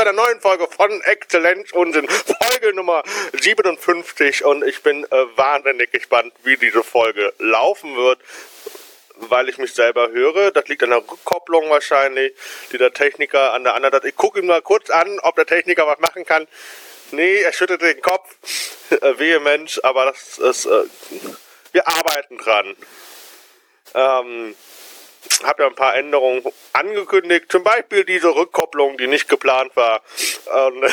Zu einer neuen Folge von Exzellenz Unsinn, Folge Nummer 57 und ich bin äh, wahnsinnig gespannt, wie diese Folge laufen wird, weil ich mich selber höre. Das liegt an der Rückkopplung wahrscheinlich, die der Techniker an der anderen. Ich gucke ihm mal kurz an, ob der Techniker was machen kann. Nee, er schüttelt den Kopf äh, vehement, aber das ist, äh, wir arbeiten dran. Ähm, habe ja ein paar Änderungen angekündigt, zum Beispiel diese Rückkopplung, die nicht geplant war. Ähm,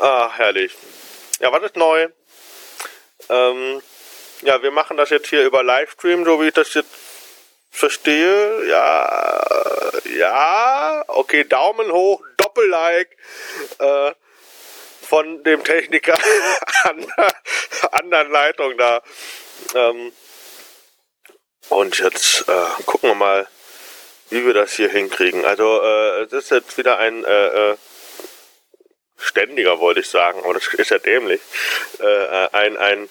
ah, herrlich. Ja, was ist neu? Ähm, ja, wir machen das jetzt hier über Livestream, so wie ich das jetzt verstehe. Ja, ja, okay, Daumen hoch, Doppel-Like äh, von dem Techniker an der anderen Leitung da. Ähm, und jetzt äh, gucken wir mal, wie wir das hier hinkriegen. Also äh, es ist jetzt wieder ein äh, äh, ständiger, wollte ich sagen, aber das ist ja dämlich. Äh, äh ein, ein,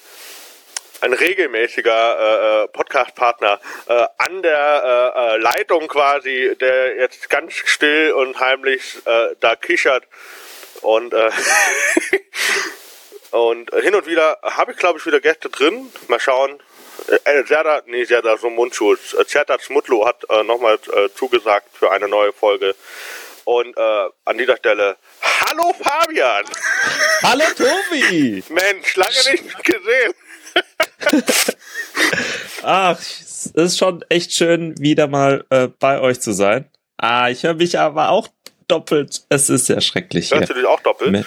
ein regelmäßiger äh, äh, Podcast-Partner äh, an der äh, Leitung quasi, der jetzt ganz still und heimlich äh, da kichert. Und, äh, und hin und wieder habe ich, glaube ich, wieder Gäste drin. Mal schauen, äh, Serda, nee, Serda so Mundschutz. Zerta Smutlo hat äh, nochmal äh, zugesagt für eine neue Folge. Und äh, an dieser Stelle, hallo Fabian! Hallo Tobi! Mensch, lange nicht gesehen. Ach, es ist schon echt schön, wieder mal äh, bei euch zu sein. Ah, ich höre mich aber auch doppelt. Es ist ja schrecklich. Hörst du dich auch doppelt?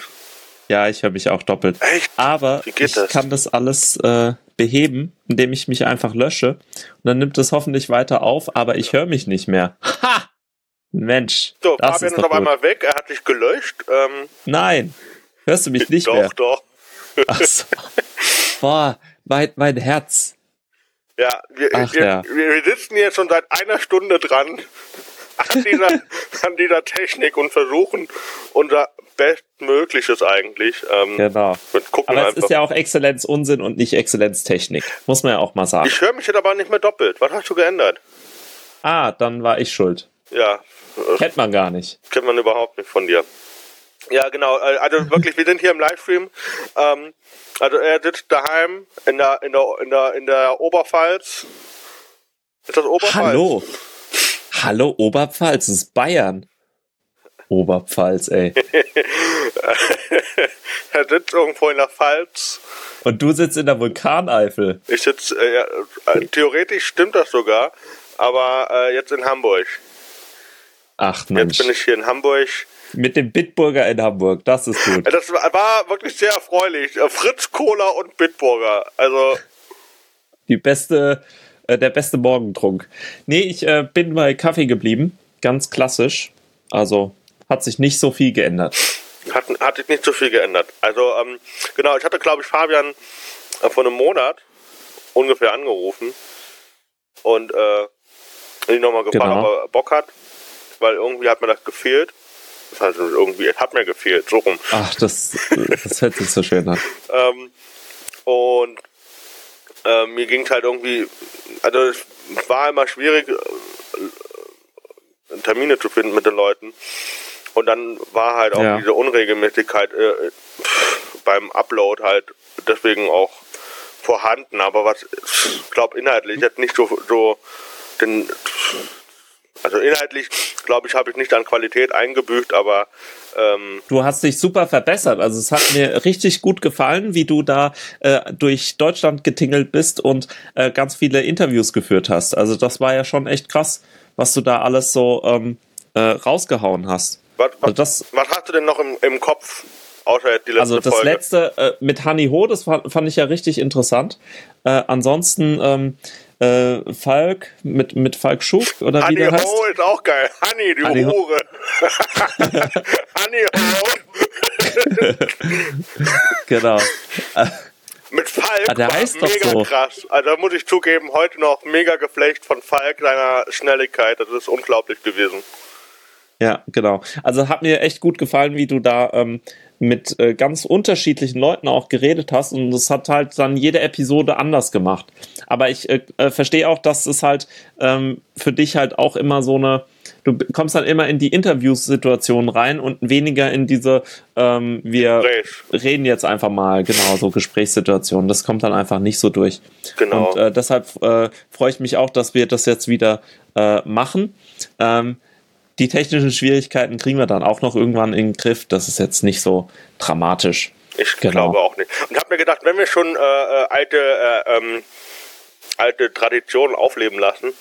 Ja, ich höre mich auch doppelt. Echt? Aber ich das? kann das alles äh, beheben, indem ich mich einfach lösche. Und dann nimmt es hoffentlich weiter auf, aber ich höre mich nicht mehr. Ha! Mensch. So, das Fabian ist, ist auf einmal weg, er hat dich gelöscht. Ähm, Nein, hörst du mich nicht doch, mehr? Doch, doch. Achso. Boah, mein, mein Herz. Ja, wir, Ach, wir, ja. wir sitzen hier schon seit einer Stunde dran an dieser, an dieser Technik und versuchen unser Bestmögliches eigentlich. Ähm, genau. aber es ist ja auch Exzellenz Unsinn und nicht Exzellenztechnik. Muss man ja auch mal sagen. Ich höre mich jetzt aber nicht mehr doppelt. Was hast du geändert? Ah, dann war ich schuld. Ja. Kennt man gar nicht. Kennt man überhaupt nicht von dir. Ja, genau. Äh, also wirklich, wir sind hier im Livestream. Ähm, also er sitzt daheim in der, in der, in der, in der Oberpfalz. Ist das Oberpfalz? Hallo. Hallo, Oberpfalz, das ist Bayern. Oberpfalz, ey. er sitzt irgendwo in der Pfalz. Und du sitzt in der Vulkaneifel. Ich sitze, äh, äh, theoretisch stimmt das sogar, aber äh, jetzt in Hamburg. Ach Mensch. Jetzt bin ich hier in Hamburg. Mit dem Bitburger in Hamburg, das ist gut. Das war wirklich sehr erfreulich. Äh, Fritz Cola und Bitburger. Also. Die beste, äh, der beste Morgentrunk. Nee, ich äh, bin bei Kaffee geblieben. Ganz klassisch. Also hat sich nicht so viel geändert. Hat, hat sich nicht so viel geändert. Also, ähm, genau, ich hatte, glaube ich, Fabian äh, vor einem Monat ungefähr angerufen und äh, ihn nochmal gefragt, genau. ob er Bock hat, weil irgendwie hat mir das gefehlt. Das heißt, irgendwie, es hat mir gefehlt, so rum. Ach, das, das hört sich so schön an. ähm, und äh, mir ging es halt irgendwie, also es war immer schwierig, äh, Termine zu finden mit den Leuten. Und dann war halt auch ja. diese Unregelmäßigkeit äh, beim Upload halt deswegen auch vorhanden. Aber was, ich glaube, inhaltlich jetzt nicht so, so den, also inhaltlich, glaube ich, habe ich nicht an Qualität eingebüßt, aber ähm du hast dich super verbessert. Also es hat mir richtig gut gefallen, wie du da äh, durch Deutschland getingelt bist und äh, ganz viele Interviews geführt hast. Also das war ja schon echt krass, was du da alles so ähm, äh, rausgehauen hast. Was, was, also das, was hast du denn noch im, im Kopf? Außer die letzte also das Folge? letzte äh, mit Honey Ho, das fand, fand, ich ja richtig interessant. Äh, ansonsten ähm, äh, Falk mit, mit Falk Schuck oder Honey wie der heißt. Ho ist auch geil. Honey, die Honey Hure. Honey Ho. genau. Mit Falk ah, der heißt mega so. krass. Also da muss ich zugeben, heute noch mega Geflecht von Falk, seiner Schnelligkeit. Das ist unglaublich gewesen. Ja, genau. Also hat mir echt gut gefallen, wie du da ähm, mit äh, ganz unterschiedlichen Leuten auch geredet hast und das hat halt dann jede Episode anders gemacht. Aber ich äh, äh, verstehe auch, dass es halt ähm, für dich halt auch immer so eine du kommst dann immer in die Interviewsituation rein und weniger in diese, ähm, wir Gespräch. reden jetzt einfach mal, genau, so Gesprächssituationen. Das kommt dann einfach nicht so durch. Genau. Und äh, deshalb äh, freue ich mich auch, dass wir das jetzt wieder äh, machen. Ähm, die technischen Schwierigkeiten kriegen wir dann auch noch irgendwann in den Griff. Das ist jetzt nicht so dramatisch. Ich Genau. glaube auch nicht. Und habe mir gedacht, wenn wir schon äh, äh, alte, äh, ähm, alte Traditionen aufleben lassen,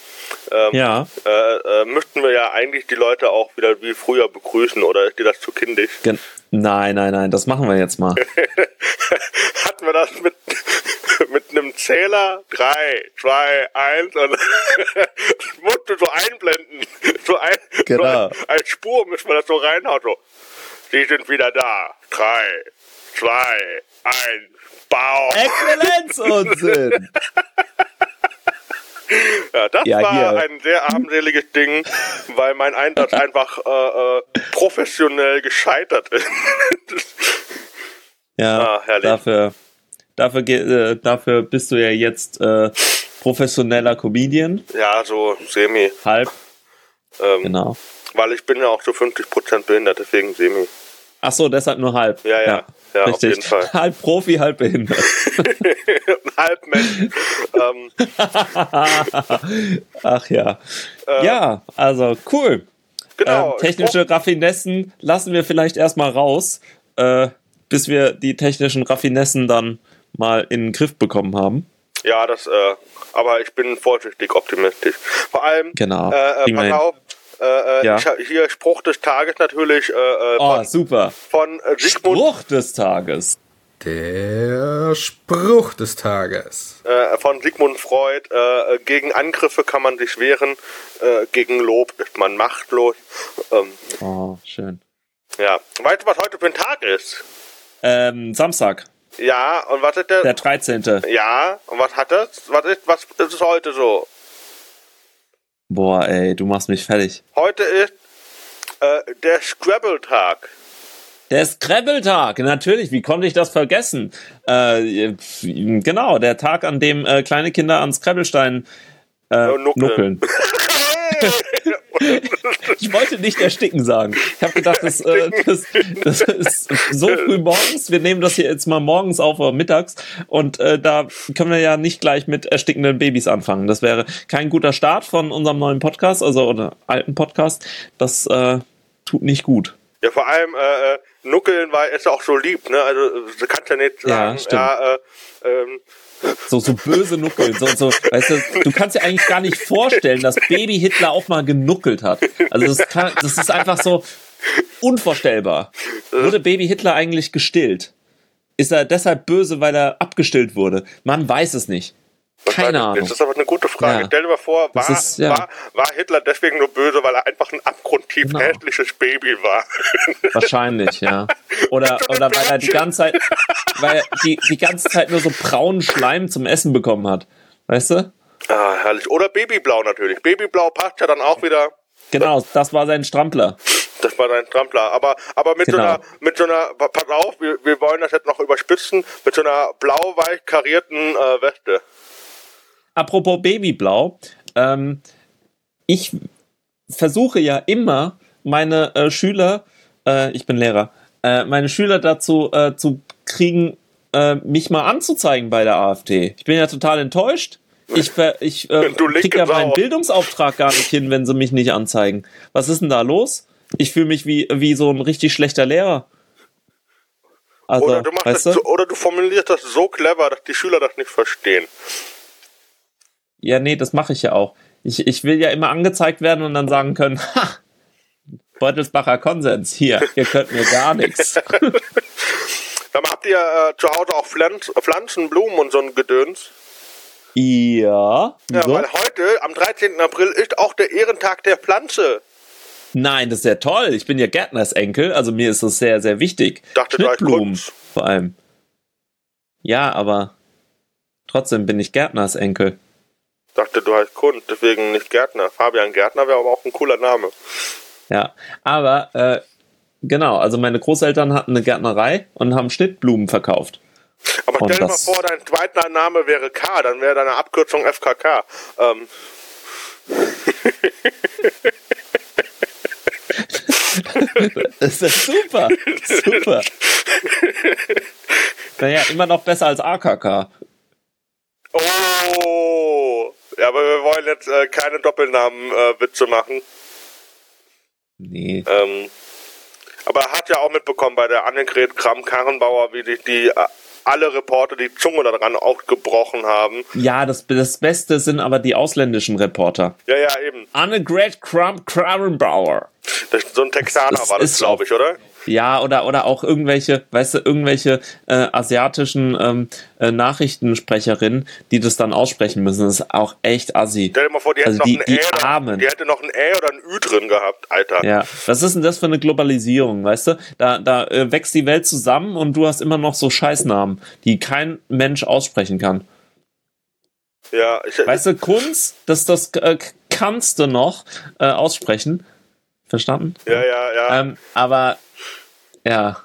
ähm, Ja, äh, äh, müssten wir ja eigentlich die Leute auch wieder wie früher begrüßen, oder ist dir das zu kindisch? gen nein, nein, nein, das machen wir jetzt mal. Hatten wir das mit, mit einem Zähler? Drei, zwei, eins und musst du so einblenden. So ein, Genau. so ein, als Spur müssen wir das so reinhauen. So. Sie sind wieder da. Drei, zwei, eins, Bau. Exzellenzunsinn! Ja, das Ja, war hier. ein sehr armseliges Ding, weil mein Einsatz einfach äh, äh, professionell gescheitert ist. Ja, Ah, herrlich. dafür, dafür, äh, dafür bist du ja jetzt äh, professioneller Comedian, ja, so semi. halb, Ähm, genau. Weil ich bin ja auch so 50% behindert, deswegen semi. Ach so, deshalb nur halb. Ja, ja. Ja, auf richtig. jeden Fall. Halb Profi, halb behindert. Halb Mensch. ähm, Ach ja. ja, also cool. Äh. genau. ähm, technische Raffinessen lassen wir vielleicht erstmal raus, äh, bis wir die technischen Raffinessen dann mal in den Griff bekommen haben. Ja, das, äh, aber ich bin vorsichtig optimistisch. Vor allem, Genau. äh, äh, pass auf, äh, äh, Ja. ich, hier Spruch des Tages natürlich äh, äh, Oh, von, super. von Sigmund, Spruch des Tages. Der Spruch des Tages. äh, von Sigmund Freud. Äh, gegen Angriffe kann man sich wehren, äh, gegen Lob ist man machtlos. Ähm, Oh, schön. ja. Weißt du, was heute für ein Tag ist? Ähm, Samstag, Ja, und was ist der? der 13. ja, und was hat das? Was ist, was ist es heute so? Boah, ey, du machst mich fertig. Heute ist äh, der Scrabble-Tag. Der Scrabble-Tag, natürlich, wie konnte ich das vergessen? Äh, genau, der Tag, an dem äh, kleine Kinder an Scrabblesteinen äh, Äh, nuckeln. nuckeln. Ich wollte nicht ersticken sagen. Ich habe gedacht, das, äh, das, das ist so früh morgens. Wir nehmen das hier jetzt mal morgens auf oder mittags. Und äh, da können wir ja nicht gleich mit erstickenden Babys anfangen. Das wäre kein guter Start von unserem neuen Podcast, also oder alten Podcast. Das äh, tut nicht gut. Ja, vor allem äh, äh, Nuckeln war ist auch so lieb, ne? Also du kannst ja nicht Ja, sagen, stimmt. ja, äh, ähm, So, so böse Nuckeln. So, so, weißt du, du kannst dir eigentlich gar nicht vorstellen, dass Baby Hitler auch mal genuckelt hat. Also das, kann, das ist einfach so unvorstellbar. Wurde Baby Hitler eigentlich gestillt? Ist er deshalb böse, weil er abgestillt wurde? Man weiß es nicht. Keine. Ahnung. Das ist aber eine gute Frage. Ja. Stell dir mal vor, war, ist- ja. war, war Hitler deswegen nur böse, weil er einfach ein abgrundtief Genau. hässliches Baby war? Wahrscheinlich, ja. Oder, oder weil er die ganze Zeit, weil er die, die ganze Zeit nur so braunen Schleim zum Essen bekommen hat. Weißt du? ah, herrlich. Oder Babyblau natürlich. Babyblau passt ja dann auch wieder. Genau, das war sein Strampler. Das war dein Trampler. Aber, aber mit so Genau. einer, mit so einer, pa- pass auf, wir, wir wollen das jetzt noch überspitzen, mit so einer blau-weich karierten äh, Weste. Apropos Babyblau, ähm, ich versuche ja immer meine äh, Schüler, äh, ich bin Lehrer, äh, meine Schüler dazu äh, zu kriegen, äh, mich mal anzuzeigen bei der AfD. Ich bin ja total enttäuscht. Ich, ich äh, Du linke krieg ja meinen Sau. Bildungsauftrag gar nicht hin, wenn sie mich nicht anzeigen. Was ist denn da los? Ich fühle mich wie, wie so ein richtig schlechter Lehrer. Also, Oder du, machst weißt du? oder du formulierst das so clever, dass die Schüler das nicht verstehen. Ja, nee, das mache ich ja auch. Ich, ich will ja immer angezeigt werden und dann sagen können, ha, Beutelsbacher Konsens, hier, ihr könnt mir gar nichts. Sag mal, habt ihr äh, zu Hause auch Pflanz, Pflanzen, Blumen und so ein Gedöns? Ja, Ja, so? weil heute, am 13. April, ist auch der Ehrentag der Pflanze. Nein, das ist ja toll. Ich bin ja Gärtnersenkel, also mir ist das sehr, sehr wichtig. Dachte, heißt Schnittblumen Kunz. vor allem. Ja, aber trotzdem bin ich Gärtnersenkel. Dachte, du heißt Kunst, deswegen nicht Gärtner. Fabian Gärtner wäre aber auch ein cooler Name. Ja, aber äh, genau, also meine Großeltern hatten eine Gärtnerei und haben Schnittblumen verkauft. Aber stell dir mal vor, dein zweiter Name wäre K, dann wäre deine Abkürzung FKK. Ähm, Das ist super. Super. naja, immer noch besser als AKK. Oh! Ja, aber wir wollen jetzt äh, keine Doppelnamen-Witze äh, machen. Nee. Ähm, aber er hat ja auch mitbekommen bei der Annegret Kramp-Karrenbauer, wie die, die äh, alle Reporter die Zunge daran auch gebrochen haben. Ja, das, das Beste sind aber die ausländischen Reporter. Ja, ja, eben. Annegret Kramp-Karrenbauer. So ein Texaner Das war das, glaube ich, oder? Ja, oder, oder auch irgendwelche, weißt du, irgendwelche äh, asiatischen ähm, äh, Nachrichtensprecherinnen, die das dann aussprechen müssen. Das ist auch echt assi. Stell dir mal vor, die hätte Also noch die- ein die Ä, oder- Armen. die hätte noch ein Ä oder ein Ü drin gehabt, Alter. Ja, was ist denn das für eine Globalisierung, weißt du? Da, da äh, wächst die Welt zusammen und du hast immer noch so Scheißnamen, die kein Mensch aussprechen kann. Ja, ich, Weißt du, Kunst, das, das äh, kannst du noch äh, aussprechen. Verstanden? ja, ja, ja. Ähm, aber ja.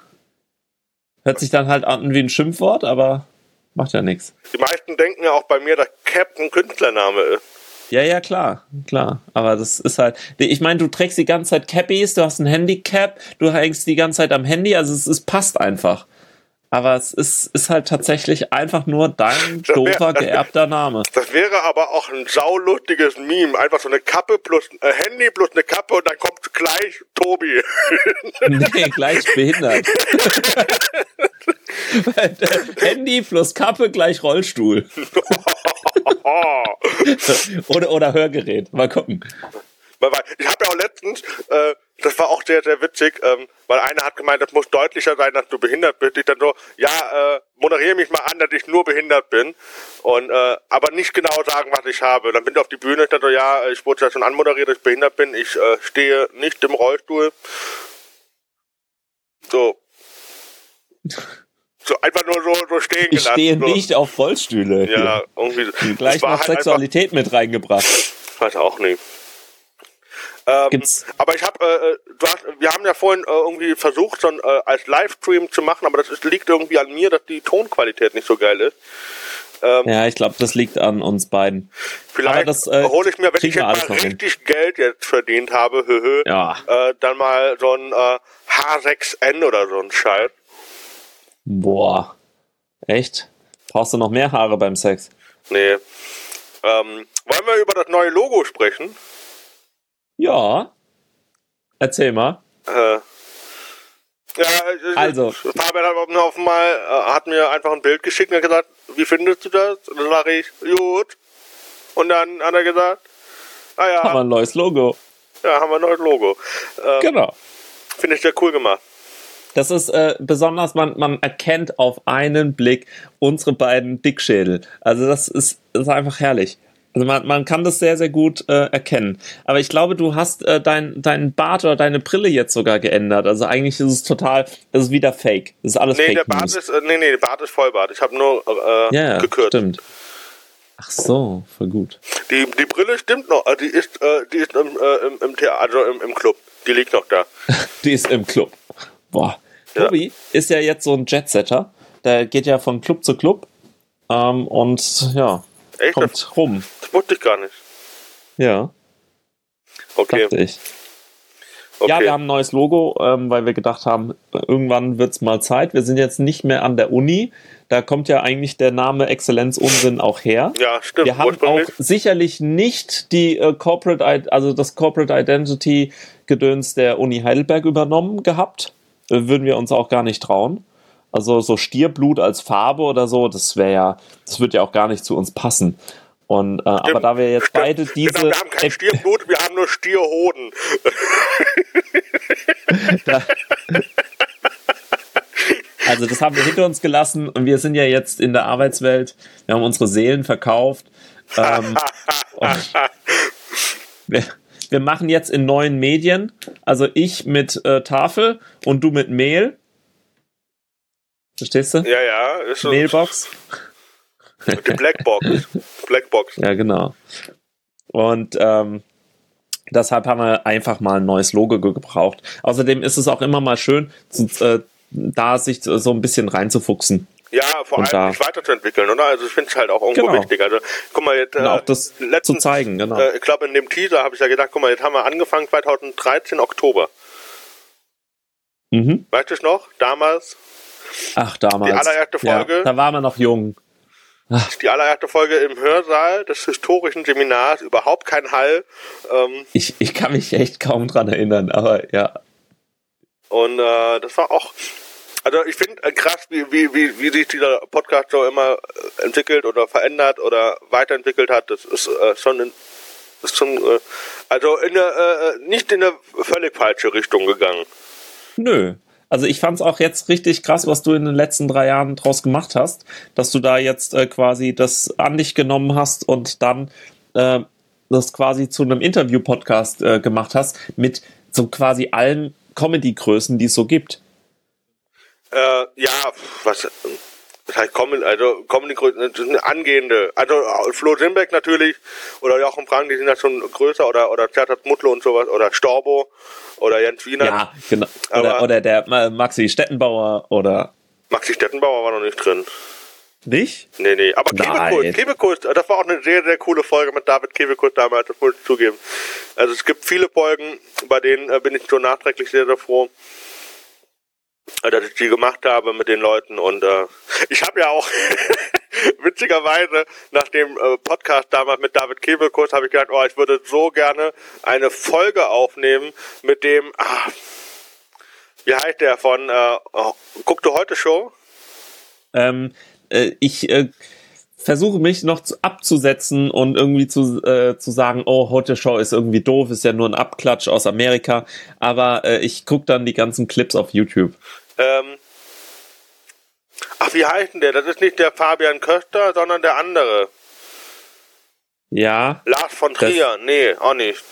Hört sich dann halt an wie ein Schimpfwort, aber macht ja nichts. Die meisten denken ja auch bei mir, dass Cap ein Künstlername ist. Ja, ja, klar, klar. Aber das ist halt. Ich meine, du trägst die ganze Zeit Cappies, du hast ein Handicap, du hängst die ganze Zeit am Handy, also es, es passt einfach. Aber es ist, ist halt tatsächlich einfach nur dein Das wär- doofer, geerbter Name. Das wäre aber auch ein saulustiges Meme. Einfach so eine Kappe plus äh, Handy plus eine Kappe und dann kommt gleich Tobi. Nee, gleich behindert. Handy plus Kappe gleich Rollstuhl. Oder, oder Hörgerät. Mal gucken. Weil, weil, ich habe ja auch letztens, äh, das war auch sehr, sehr witzig, ähm, weil einer hat gemeint, das muss deutlicher sein, dass du behindert bist. Ich dann so, ja, äh, moderiere mich mal an, dass ich nur behindert bin und äh, aber nicht genau sagen, was ich habe. Dann bin ich auf die Bühne, ich dann so, ja, ich wurde ja schon anmoderiert, dass ich behindert bin. Ich äh, stehe nicht im Rollstuhl. So. So einfach nur so, so stehen Ich gelassen. stehe so. nicht auf Rollstühle. Ja, irgendwie. Gleich noch halt Sexualität mit reingebracht. Weiß auch nicht. Ähm, Gibt's- aber ich habe, äh, hast, wir haben ja vorhin äh, irgendwie versucht, so ein, äh, als Livestream zu machen, aber das ist, liegt irgendwie an mir, dass die Tonqualität nicht so geil ist. Ja, ich glaube, das liegt an uns beiden. Vielleicht das, äh, hole ich mir, wenn ich jetzt mal noch hin. richtig Geld jetzt verdient habe, höhö, Ja. äh, dann mal so ein äh, H6N oder so ein Scheiß. Boah. Echt? Brauchst du noch mehr Haare beim Sex? Nee. Ähm, wollen wir über das neue Logo sprechen? Ja. Erzähl mal. Äh, ja, äh, Also. Fabian hat mir auf mal, äh, hat mir einfach ein Bild geschickt und hat gesagt, wie findest du das? Und dann sage ich, gut. Und dann hat er gesagt, ah ja, Haben wir ein neues Logo. ja, haben wir ein neues Logo. Äh, Genau. Finde ich sehr cool gemacht. Das ist äh, besonders, man, man erkennt auf einen Blick unsere beiden Dickschädel. Also das ist, das ist einfach herrlich. Also man, man kann das sehr, sehr gut äh, erkennen. Aber ich glaube, du hast äh, dein, deinen Bart oder deine Brille jetzt sogar geändert. Also eigentlich ist es total, es ist wieder Fake. Das ist alles Nee, Fake der Bart News. ist, äh, nee, nee, der Bart ist Vollbart. Ich habe nur äh, ja, ja, gekürzt. stimmt. Ach so, voll gut. Die, die Brille stimmt noch, äh, die ist, äh, die ist im, äh, im, im Theater, also im, im Club. Die liegt noch da. Die ist im Club. Boah. Ja. Tobi ist ja jetzt so ein Jetsetter. Der geht ja von Club zu Club. Ähm, und ja, Echt? Das, kommt rum. das wusste ich gar nicht. Ja, Okay. dachte ich. okay. Ja, wir haben ein neues Logo, ähm, weil wir gedacht haben, irgendwann wird's mal Zeit. Wir sind jetzt nicht mehr an der Uni. Da kommt ja eigentlich der Name Exzellenz Unsinn auch her. ja, stimmt. Wir haben auch sicherlich nicht die äh, Corporate, also das Corporate Identity Gedöns der Uni Heidelberg übernommen gehabt. Äh, würden wir uns auch gar nicht trauen. Also so Stierblut als Farbe oder so, das wäre ja, das wird ja auch gar nicht zu uns passen. Und äh, aber da wir jetzt beide diese Genau, wir haben kein Stierblut, wir haben nur Stierhoden. Also das haben wir hinter uns gelassen und wir sind ja jetzt in der Arbeitswelt. Wir haben unsere Seelen verkauft. Ähm, wir, wir machen jetzt in neuen Medien, also ich mit äh, Tafel und du mit Mehl. Verstehst du? Ja, ja, ist Mailbox. die Blackbox. Blackbox. Ja, genau. Und ähm, deshalb haben wir einfach mal ein neues Logo ge- gebraucht. Außerdem ist es auch immer mal schön, zu, äh, da sich so ein bisschen reinzufuchsen. Ja, vor Und allem sich weiterzuentwickeln, oder? Also ich finde es halt auch irgendwo Genau. wichtig. Also guck mal jetzt, Und auch das äh, letztens, zu zeigen, genau. äh, ich glaube in dem Teaser habe ich ja gedacht, guck mal, jetzt haben wir angefangen 2013 Oktober. Mhm. Weißt du es noch? Damals? Ach, damals. Die allererste Folge? Ja, da waren wir noch jung. Die allererste Folge im Hörsaal des historischen Seminars, überhaupt kein Hall. Ähm, Ich, ich kann mich echt kaum dran erinnern, aber ja. und äh, das war auch, also ich finde äh, krass, wie, wie, wie, wie sich dieser Podcast so immer äh, entwickelt oder verändert oder weiterentwickelt hat. Das ist äh, schon in, ist schon, äh, also in eine, äh, nicht in eine völlig falsche Richtung gegangen. Nö. Also ich fand's auch jetzt richtig krass, was du in den letzten drei Jahren draus gemacht hast, dass du da jetzt äh, quasi das an dich genommen hast und dann äh, das quasi zu einem Interview-Podcast äh, gemacht hast mit so quasi allen Comedy-Größen, die es so gibt. Äh, ja, was, das heißt Comedy, also Comedy, das sind angehende, also Flo Simbeck natürlich, oder Jochen Frank, die sind ja schon größer, oder, oder Zertat Mutlo und sowas, oder Storbo, oder Jens Wiener. Ja, genau. Oder, Aber- oder der Maxi Stettenbauer oder Maxi Stettenbauer war noch nicht drin. nicht? Nee, nee, aber. Kebekus, Kebekus, das war auch eine sehr, sehr coole Folge mit David Kebekus damals, das muss ich zugeben. Also es gibt viele Folgen, bei denen äh, bin ich so nachträglich sehr, sehr froh, dass ich die gemacht habe mit den Leuten und äh, ich habe ja auch witzigerweise nach dem äh, Podcast damals mit David Kebekus habe ich gedacht, oh, ich würde so gerne eine Folge aufnehmen mit dem, ah, wie heißt der von, äh, oh, guck du heute Show? Ähm, äh, ich äh, versuche mich noch zu, abzusetzen und irgendwie zu, äh, zu sagen, oh, Heute Show ist irgendwie doof, ist ja nur ein Abklatsch aus Amerika. Aber äh, ich gucke dann die ganzen Clips auf YouTube. Ähm, ach, wie heißt denn der? Das ist nicht der Fabian Köster, sondern der andere. Ja, Lars von Trier. Nee, auch nicht.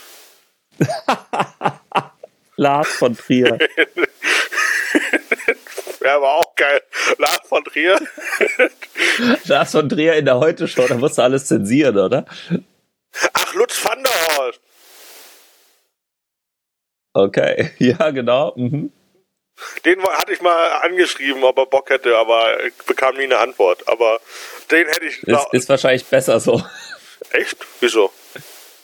Lars von Trier. Ja, aber auch geil. Lars von Trier. Lars von Trier in der Heute Show, da musst du alles zensieren, oder? Ach, Lutz van der Horst. Okay, ja, genau. Mhm. Den hatte ich mal angeschrieben, ob er Bock hätte, aber ich bekam nie eine Antwort. Aber den hätte ich. Ist, ist wahrscheinlich besser so. Echt? Wieso?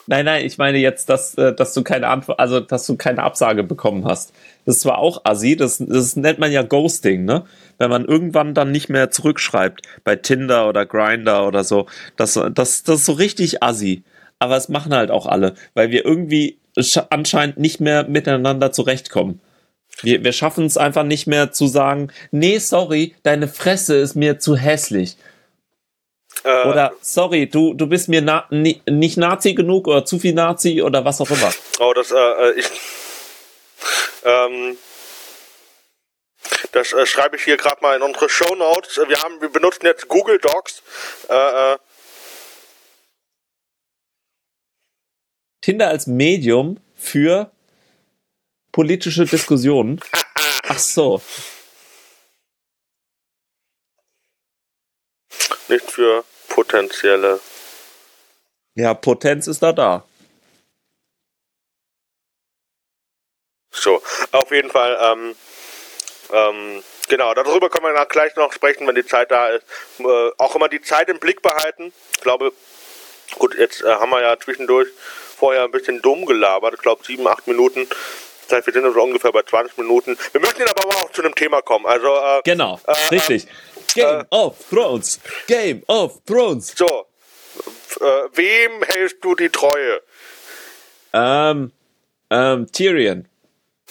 Nein, nein, ich meine jetzt, dass, äh, dass du keine Antwort, also dass du keine Absage bekommen hast. Das zwar auch assi, das, das nennt man ja Ghosting, ne? Wenn man irgendwann dann nicht mehr zurückschreibt, bei Tinder oder Grinder oder so. Das, das, das ist so richtig assi. Aber es machen halt auch alle, weil wir irgendwie sch- anscheinend nicht mehr miteinander zurechtkommen. Wir, wir schaffen es einfach nicht mehr zu sagen, nee, sorry, deine Fresse ist mir zu hässlich. Äh, Oder sorry, du, du bist mir na, ni, nicht Nazi genug oder zu viel Nazi oder was auch immer. Oh, das, äh, äh, ich. Ähm, das äh, schreibe ich hier gerade mal in unsere Show Notes. Wir haben, wir benutzen jetzt Google Docs. Äh, äh, Tinder als Medium für politische Diskussionen. Ach so. Nicht für potenzielle. Ja, Potenz ist da da. So, auf jeden Fall, ähm, ähm, genau, darüber können wir gleich noch sprechen, wenn die Zeit da ist. Äh, auch immer die Zeit im Blick behalten. Ich glaube, gut, jetzt äh, haben wir ja zwischendurch vorher ein bisschen dumm gelabert. Ich glaube, sieben, acht Minuten. Das heißt, wir sind so ungefähr bei 20 Minuten. Wir möchten jetzt aber auch zu einem Thema kommen. Also, äh, Genau, Äh, richtig. Game of Thrones. Game of Thrones. so, äh, wem hältst du die Treue? Ähm, ähm, Tyrion.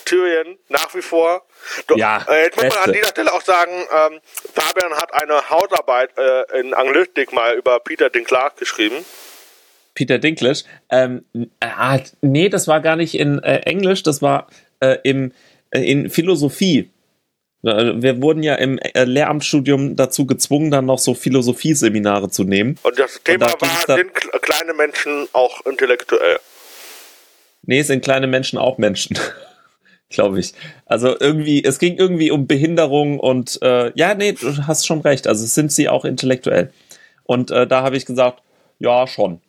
Tyrion nach wie vor. Du, Ja, äh, jetzt muss man an dieser Stelle auch sagen, ähm, Fabian hat eine Hausarbeit äh, in Anglistik mal über Peter Dinklage geschrieben. Peter Dinklage. Ähm, ah, nee, das war gar nicht in äh, Englisch, das war äh, im, äh, in Philosophie. Äh, Wir wurden ja im äh, Lehramtsstudium dazu gezwungen, dann noch so Philosophieseminare zu nehmen. Und das Thema da ging's war, sind kle- kleine Menschen auch intellektuell? Nee, sind kleine Menschen auch Menschen. Glaube ich. Also irgendwie, es ging irgendwie um Behinderung und äh, ja, nee, du hast schon recht. Also sind sie auch intellektuell. Und äh, da habe ich gesagt, ja, schon.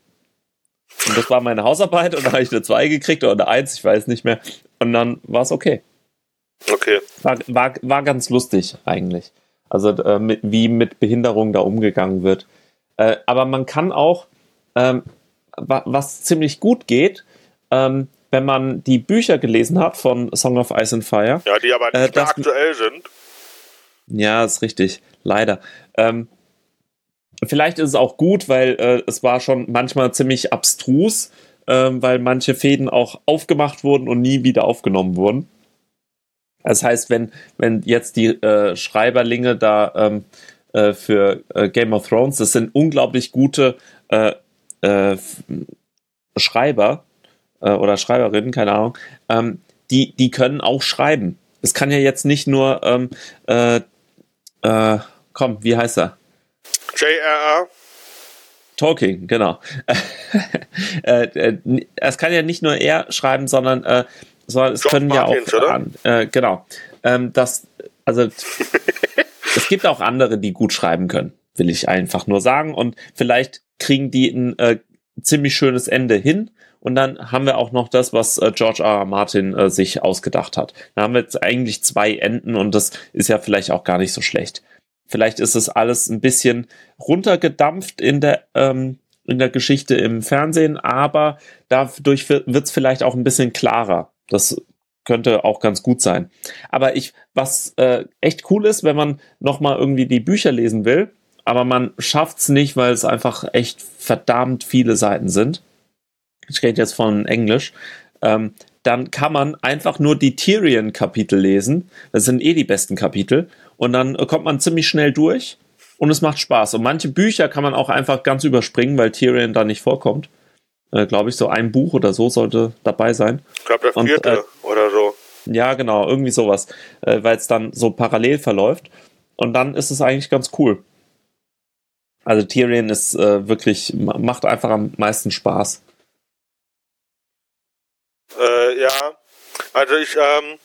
Und das war meine Hausarbeit und da habe ich eine 2 gekriegt oder eine 1, ich weiß nicht mehr. Und dann war es okay. Okay. War, war, war ganz lustig eigentlich. Also äh, mit, wie mit Behinderung da umgegangen wird. Äh, aber man kann auch, ähm, wa was ziemlich gut geht, ähm, wenn man die Bücher gelesen hat von Song of Ice and Fire. Ja, die aber nicht Äh, mehr das- aktuell sind. Ja, ist richtig. Leider. Ähm, vielleicht ist es auch gut, weil äh, es war schon manchmal ziemlich abstrus, ähm, weil manche Fäden auch aufgemacht wurden und nie wieder aufgenommen wurden. Das heißt, wenn, wenn jetzt die äh, Schreiberlinge da ähm, äh, für äh, Game of Thrones, das sind unglaublich gute äh, äh, Schreiber äh, oder Schreiberinnen, keine Ahnung, ähm, die, die können auch schreiben. Es kann ja jetzt nicht nur ähm, äh, äh, komm, wie heißt er? JRR. Tolkien, genau. es kann ja nicht nur er schreiben, sondern, sondern es George können ja Martins, auch oder? an, äh, genau. Ähm, das, also es gibt auch andere, die gut schreiben können, will ich einfach nur sagen. Und vielleicht kriegen die ein äh, ziemlich schönes Ende hin. Und dann haben wir auch noch das, was äh, George R. R. Martin äh, sich ausgedacht hat. Da haben wir jetzt eigentlich zwei Enden und das ist ja vielleicht auch gar nicht so schlecht. Vielleicht ist es alles ein bisschen runtergedampft in der, ähm, in der Geschichte im Fernsehen, aber dadurch wird es vielleicht auch ein bisschen klarer. Das könnte auch ganz gut sein. Aber ich, was äh, echt cool ist, wenn man nochmal irgendwie die Bücher lesen will, aber man schafft's nicht, weil es einfach echt verdammt viele Seiten sind. Ich rede jetzt von Englisch. Ähm, dann kann man einfach nur die Tyrion-Kapitel lesen. Das sind eh die besten Kapitel. Und dann äh, kommt man ziemlich schnell durch und es macht Spaß. Und manche Bücher kann man auch einfach ganz überspringen, weil Tyrion da nicht vorkommt. Äh, Glaube ich, so ein Buch oder so sollte dabei sein. Ich glaube, der Und, vierte äh, oder so. Ja, genau, irgendwie sowas, äh, weil es dann so parallel verläuft. Und dann ist es eigentlich ganz cool. Also Tyrion ist äh, wirklich, ma- macht einfach am meisten Spaß. Äh, ja. Also ich, ähm,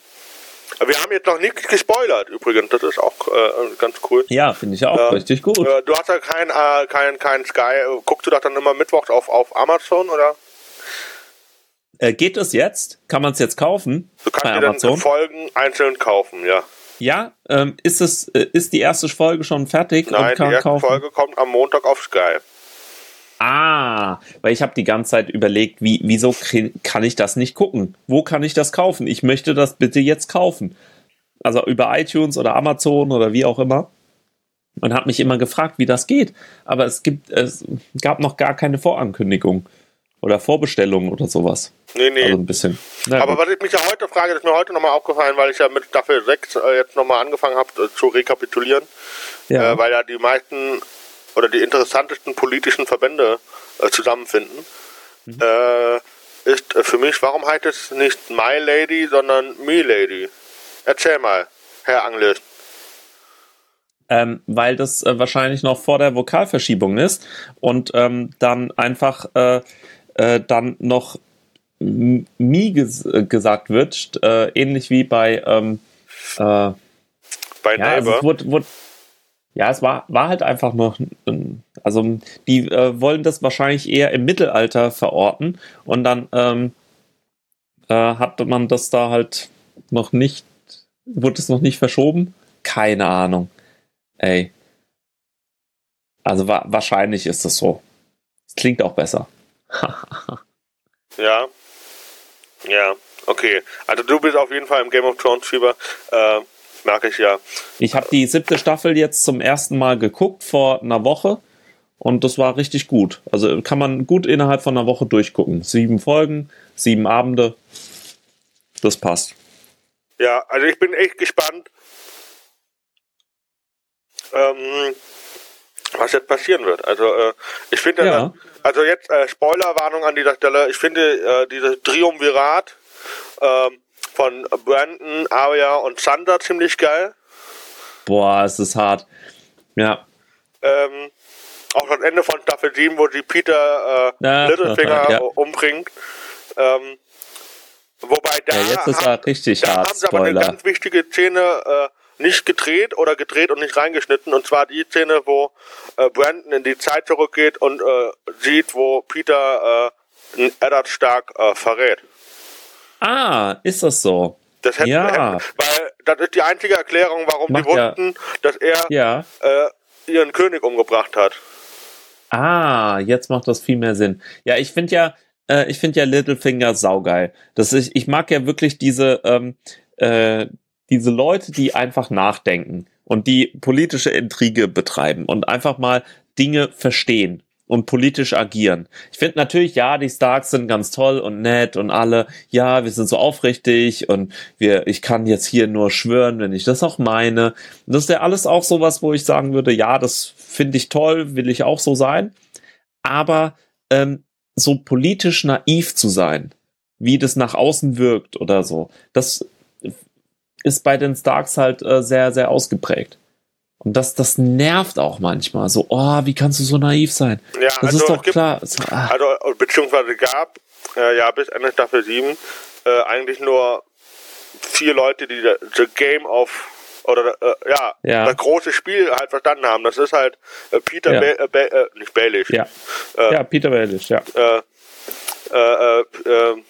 wir haben jetzt noch nicht gespoilert übrigens. Das ist auch äh, ganz cool. Ja, finde ich auch Ja. richtig gut. Äh, du hast ja kein, äh, kein, kein Sky. Guckst du das dann immer mittwochs auf, auf Amazon oder? Äh, geht es jetzt? Kann man es jetzt kaufen Du kannst dir dann Amazon? Folgen einzeln kaufen, ja. Ja, ähm, ist es, äh, ist die erste Folge schon fertig Nein, die erste kaufen? Folge kommt am Montag auf Sky. Ah, weil ich habe die ganze Zeit überlegt, wie, wieso kann ich das nicht gucken? Wo kann ich das kaufen? Ich möchte das bitte jetzt kaufen. Also über iTunes oder Amazon oder wie auch immer. Und habe mich immer gefragt, wie das geht. Aber es gibt, es gab noch gar keine Vorankündigung oder Vorbestellung oder sowas. Nee, nee. Also ein bisschen. Na Aber gut. was ich mich ja heute frage, das ist mir heute nochmal aufgefallen, weil ich ja mit Staffel 6 äh, jetzt nochmal angefangen habe äh, zu rekapitulieren, ja. äh, weil ja die meisten oder die interessantesten politischen Verbände äh, zusammenfinden. Mhm. Äh, ist äh, für mich, warum heißt es nicht My Lady, sondern Me Lady? Erzähl mal, Herr Anglist. ähm, weil das äh, wahrscheinlich noch vor der Vokalverschiebung ist und ähm, dann einfach äh, äh, dann noch Mi ges gesagt wird, äh, ähnlich wie bei ähm, äh, ja, Bei also es Neighbor. wurde, wurde, ja, es war, war halt einfach noch, also die äh, wollen das wahrscheinlich eher im Mittelalter verorten und dann ähm, äh, hat man das da halt noch nicht, wurde es noch nicht verschoben? Keine Ahnung. Ey. Also wa wahrscheinlich ist es so. Es klingt auch besser. Ja. Ja, okay. Also du bist auf jeden Fall im Game of Thrones Fieber. Äh, merke ich ja. Ich habe die siebte Staffel jetzt zum ersten Mal geguckt vor einer Woche und das war richtig gut. Also kann man gut innerhalb von einer Woche durchgucken. Sieben Folgen, sieben Abende. Das passt. Ja, also ich bin echt gespannt, ähm, was jetzt passieren wird. Also äh, ich finde, Ja. also jetzt äh, Spoilerwarnung an dieser Stelle. Ich finde äh, dieses Triumvirat ähm, von Brandon, Arya und Sander ziemlich geil. Boah, es ist hart. Ja. Ähm, auch das Ende von Staffel 7, wo sie Peter äh, Ja, Littlefinger ja. umbringt. Ähm, wobei da, ja jetzt ist er richtig da hart, haben sie aber eine ganz wichtige Szene äh, nicht gedreht oder gedreht und nicht reingeschnitten. Und zwar die Szene, wo äh, Brandon in die Zeit zurückgeht und äh, sieht, wo Peter äh, Eddard Stark äh, verrät. Ah, ist das so? Das hätte, Ja. hätte, weil das ist die einzige Erklärung, warum Macht die ja- wussten, dass er Ja. äh, ihren König umgebracht hat. Ah, jetzt macht das viel mehr Sinn. Ja, ich finde ja, äh, ich finde ja Littlefinger saugeil. Das ist, ich mag ja wirklich diese, ähm, äh, diese Leute, die einfach nachdenken und die politische Intrige betreiben und einfach mal Dinge verstehen und politisch agieren. Ich finde natürlich, ja, die Starks sind ganz toll und nett und alle, ja, wir sind so aufrichtig und wir, ich kann jetzt hier nur schwören, wenn ich das auch meine. das ist ja alles auch sowas, wo ich sagen würde, ja, das finde ich toll, will ich auch so sein. Aber ähm, so politisch naiv zu sein, wie das nach außen wirkt oder so, das ist bei den Starks halt äh, sehr, sehr ausgeprägt. Und das, das nervt auch manchmal. So, oh, wie kannst du so naiv sein? Ja, das also ist doch gibt, klar. So, ah. Also, beziehungsweise gab, äh, ja, bis Ende Staffel 7, äh, eigentlich nur vier Leute, die The Game of oder äh, ja, ja, das große Spiel halt verstanden haben. Das ist halt äh, Peter, ja. ba ba äh, nicht Baelish. Ja, ja Peter Baelish, ja. Äh, äh, äh,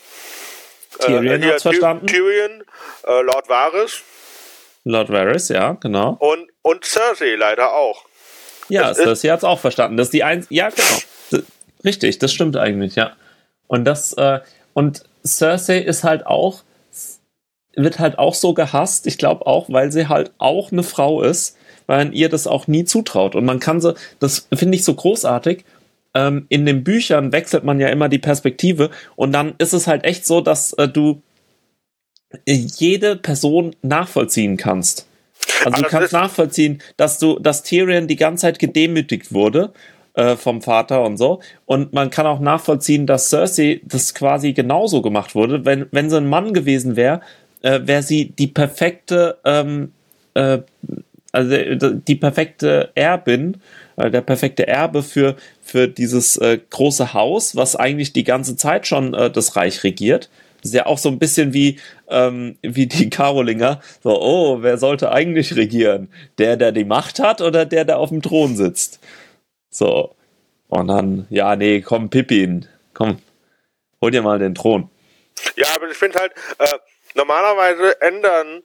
Tyrion hat's verstanden. Tyrion, Lord Varys. Lord Varys, ja, genau. Und, und Cersei leider auch. Ja, das Cersei hat es auch verstanden. Das ist die ein ja, genau. Das, richtig, das stimmt eigentlich, ja. Und das, äh, und Cersei ist halt auch, wird halt auch so gehasst, ich glaube auch, weil sie halt auch eine Frau ist, weil man ihr das auch nie zutraut. Und man kann so, das finde ich so großartig, ähm, in den Büchern wechselt man ja immer die Perspektive und dann ist es halt echt so, dass äh, du jede Person nachvollziehen kannst. Also du kannst nachvollziehen, dass du, dass Tyrion die ganze Zeit gedemütigt wurde äh, vom Vater und so. Und man kann auch nachvollziehen, dass Cersei das quasi genauso gemacht wurde. Wenn, wenn sie ein Mann gewesen wäre, äh, wäre sie die perfekte, ähm, äh, also die perfekte Erbin, äh, der perfekte Erbe für, für dieses äh, große Haus, was eigentlich die ganze Zeit schon äh, das Reich regiert. Das ist ja auch so ein bisschen wie, ähm, wie die Karolinger. So, oh, wer sollte eigentlich regieren? Der, der die Macht hat oder der, der auf dem Thron sitzt? So. Und dann, ja, nee, komm, Pippin, komm, hol dir mal den Thron. Ja, aber ich finde halt, äh, normalerweise ändern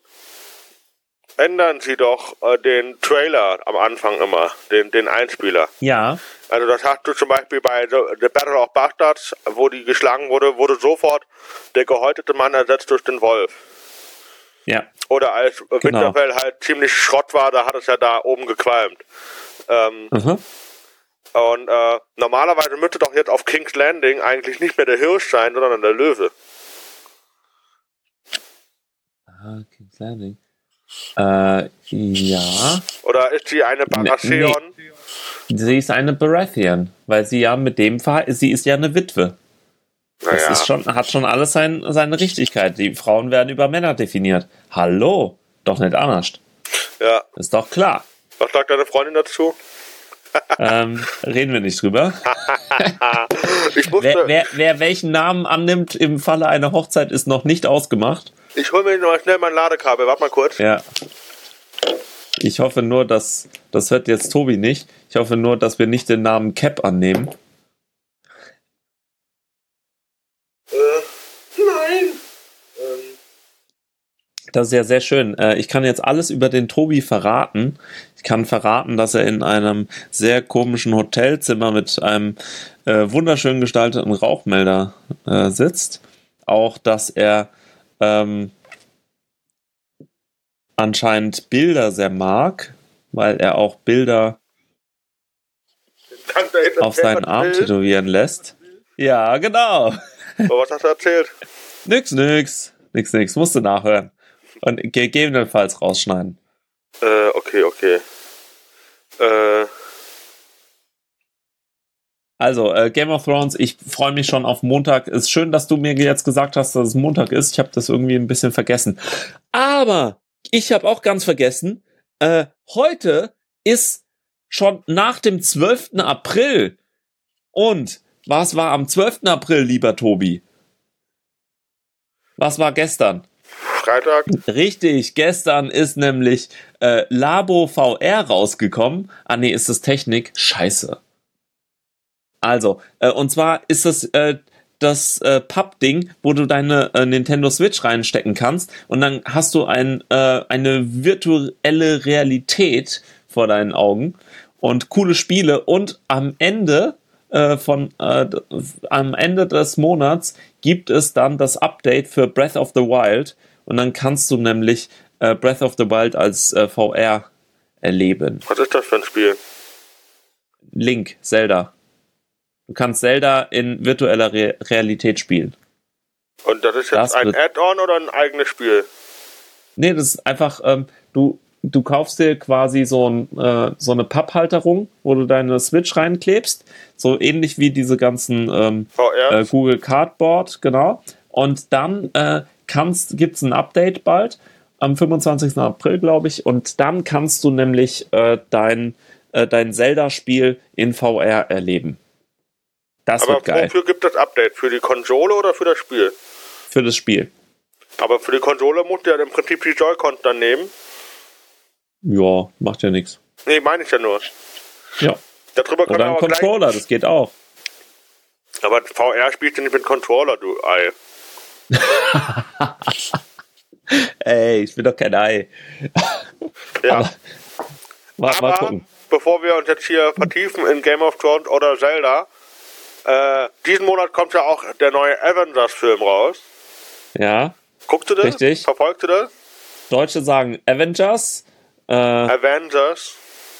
ändern sie doch äh, den Trailer am Anfang immer, den, den Einspieler. Ja. Also das hast du zum Beispiel bei The Battle of Bastards, wo die geschlagen wurde, wurde sofort der gehäutete Mann ersetzt durch den Wolf. Ja. Oder als genau. Winterfell halt ziemlich Schrott war, da hat es ja da oben gequalmt. Ähm, mhm. Und äh, normalerweise müsste doch jetzt auf King's Landing eigentlich nicht mehr der Hirsch sein, sondern der Löwe. Ah, King's Landing. Äh, ja. Oder ist sie eine Baratheon? Nee. Sie ist eine Baratheon, weil sie ja mit dem Verhalten, sie ist ja eine Witwe. Das naja. ist schon, hat schon alles sein, seine Richtigkeit. Die Frauen werden über Männer definiert. Hallo, doch nicht anders. Ja. Ist doch klar. Was sagt deine Freundin dazu? ähm, reden wir nicht drüber. wer, wer, wer, welchen Namen annimmt im Falle einer Hochzeit, ist noch nicht ausgemacht. Ich hole mir noch schnell mein Ladekabel. Warte mal kurz. Ja. Ich hoffe nur, dass. Das hört jetzt Tobi nicht. Ich hoffe nur, dass wir nicht den Namen Cap annehmen. Äh, nein. Ähm. Das ist ja sehr schön. Äh, ich kann jetzt alles über den Tobi verraten. Ich kann verraten, dass er in einem sehr komischen Hotelzimmer mit einem äh, wunderschön gestalteten Rauchmelder äh, sitzt. Auch, dass er ähm, anscheinend Bilder sehr mag, weil er auch Bilder auf seinen Arm tätowieren lässt. Ja, genau. Aber was hast du erzählt? nix, nix. Nix, nix. Musst du nachhören. Und gegebenenfalls rausschneiden. Äh, okay, okay. Äh. Also, äh, Game of Thrones, ich freue mich schon auf Montag. Ist schön, dass du mir jetzt gesagt hast, dass es Montag ist. Ich habe das irgendwie ein bisschen vergessen. Aber ich habe auch ganz vergessen, äh, heute ist schon nach dem 12. April. Und was war am 12. April, lieber Tobi? Was war gestern? Freitag. Richtig, gestern ist nämlich äh, Labo VR rausgekommen. Ah nee, ist das Technik? Scheiße. Also, äh, und zwar ist das äh, das äh, Papp-Ding, wo du deine äh, Nintendo Switch reinstecken kannst und dann hast du ein, äh, eine virtuelle Realität vor deinen Augen und coole Spiele und am Ende äh, von äh, am Ende des Monats gibt es dann das Update für Breath of the Wild und dann kannst du nämlich äh, Breath of the Wild als äh, VR erleben. Was ist das für ein Spiel? Link, Zelda. Du kannst Zelda in virtueller Re Realität spielen. Und das ist Das jetzt ein wird- Add-on oder ein eigenes Spiel? Nee, das ist einfach, ähm, du, du kaufst dir quasi so, ein, äh, so eine Papphalterung, wo du deine Switch reinklebst. So ähnlich wie diese ganzen ähm, äh, Google Cardboard, genau. Und dann äh, kannst, gibt's ein Update bald, am 25. April, glaube ich. Und dann kannst du nämlich äh, dein, äh, dein Zelda-Spiel in VR erleben. Das Aber wird geil wofür gibt das Update? Für die Konsole oder für das Spiel? für das Spiel. Aber für die Konsole muss der im Prinzip die Joy-Cons dann nehmen. Ja, macht ja nichts. Nee, meine ich ja nur. Ja. Darüber Oder ein aber. Controller, das geht auch. Aber VR spielst du nicht mit Controller, du Ei. Ey, ich bin doch kein Ei. Ja. Aber- Mal, mal Aber gucken. bevor wir uns jetzt hier vertiefen in Game of Thrones oder Zelda, äh, diesen Monat kommt ja auch der neue Avengers-Film raus. Ja, Guckst du das? Richtig. Verfolgst du das? Deutsche sagen Avengers. Äh, Avengers.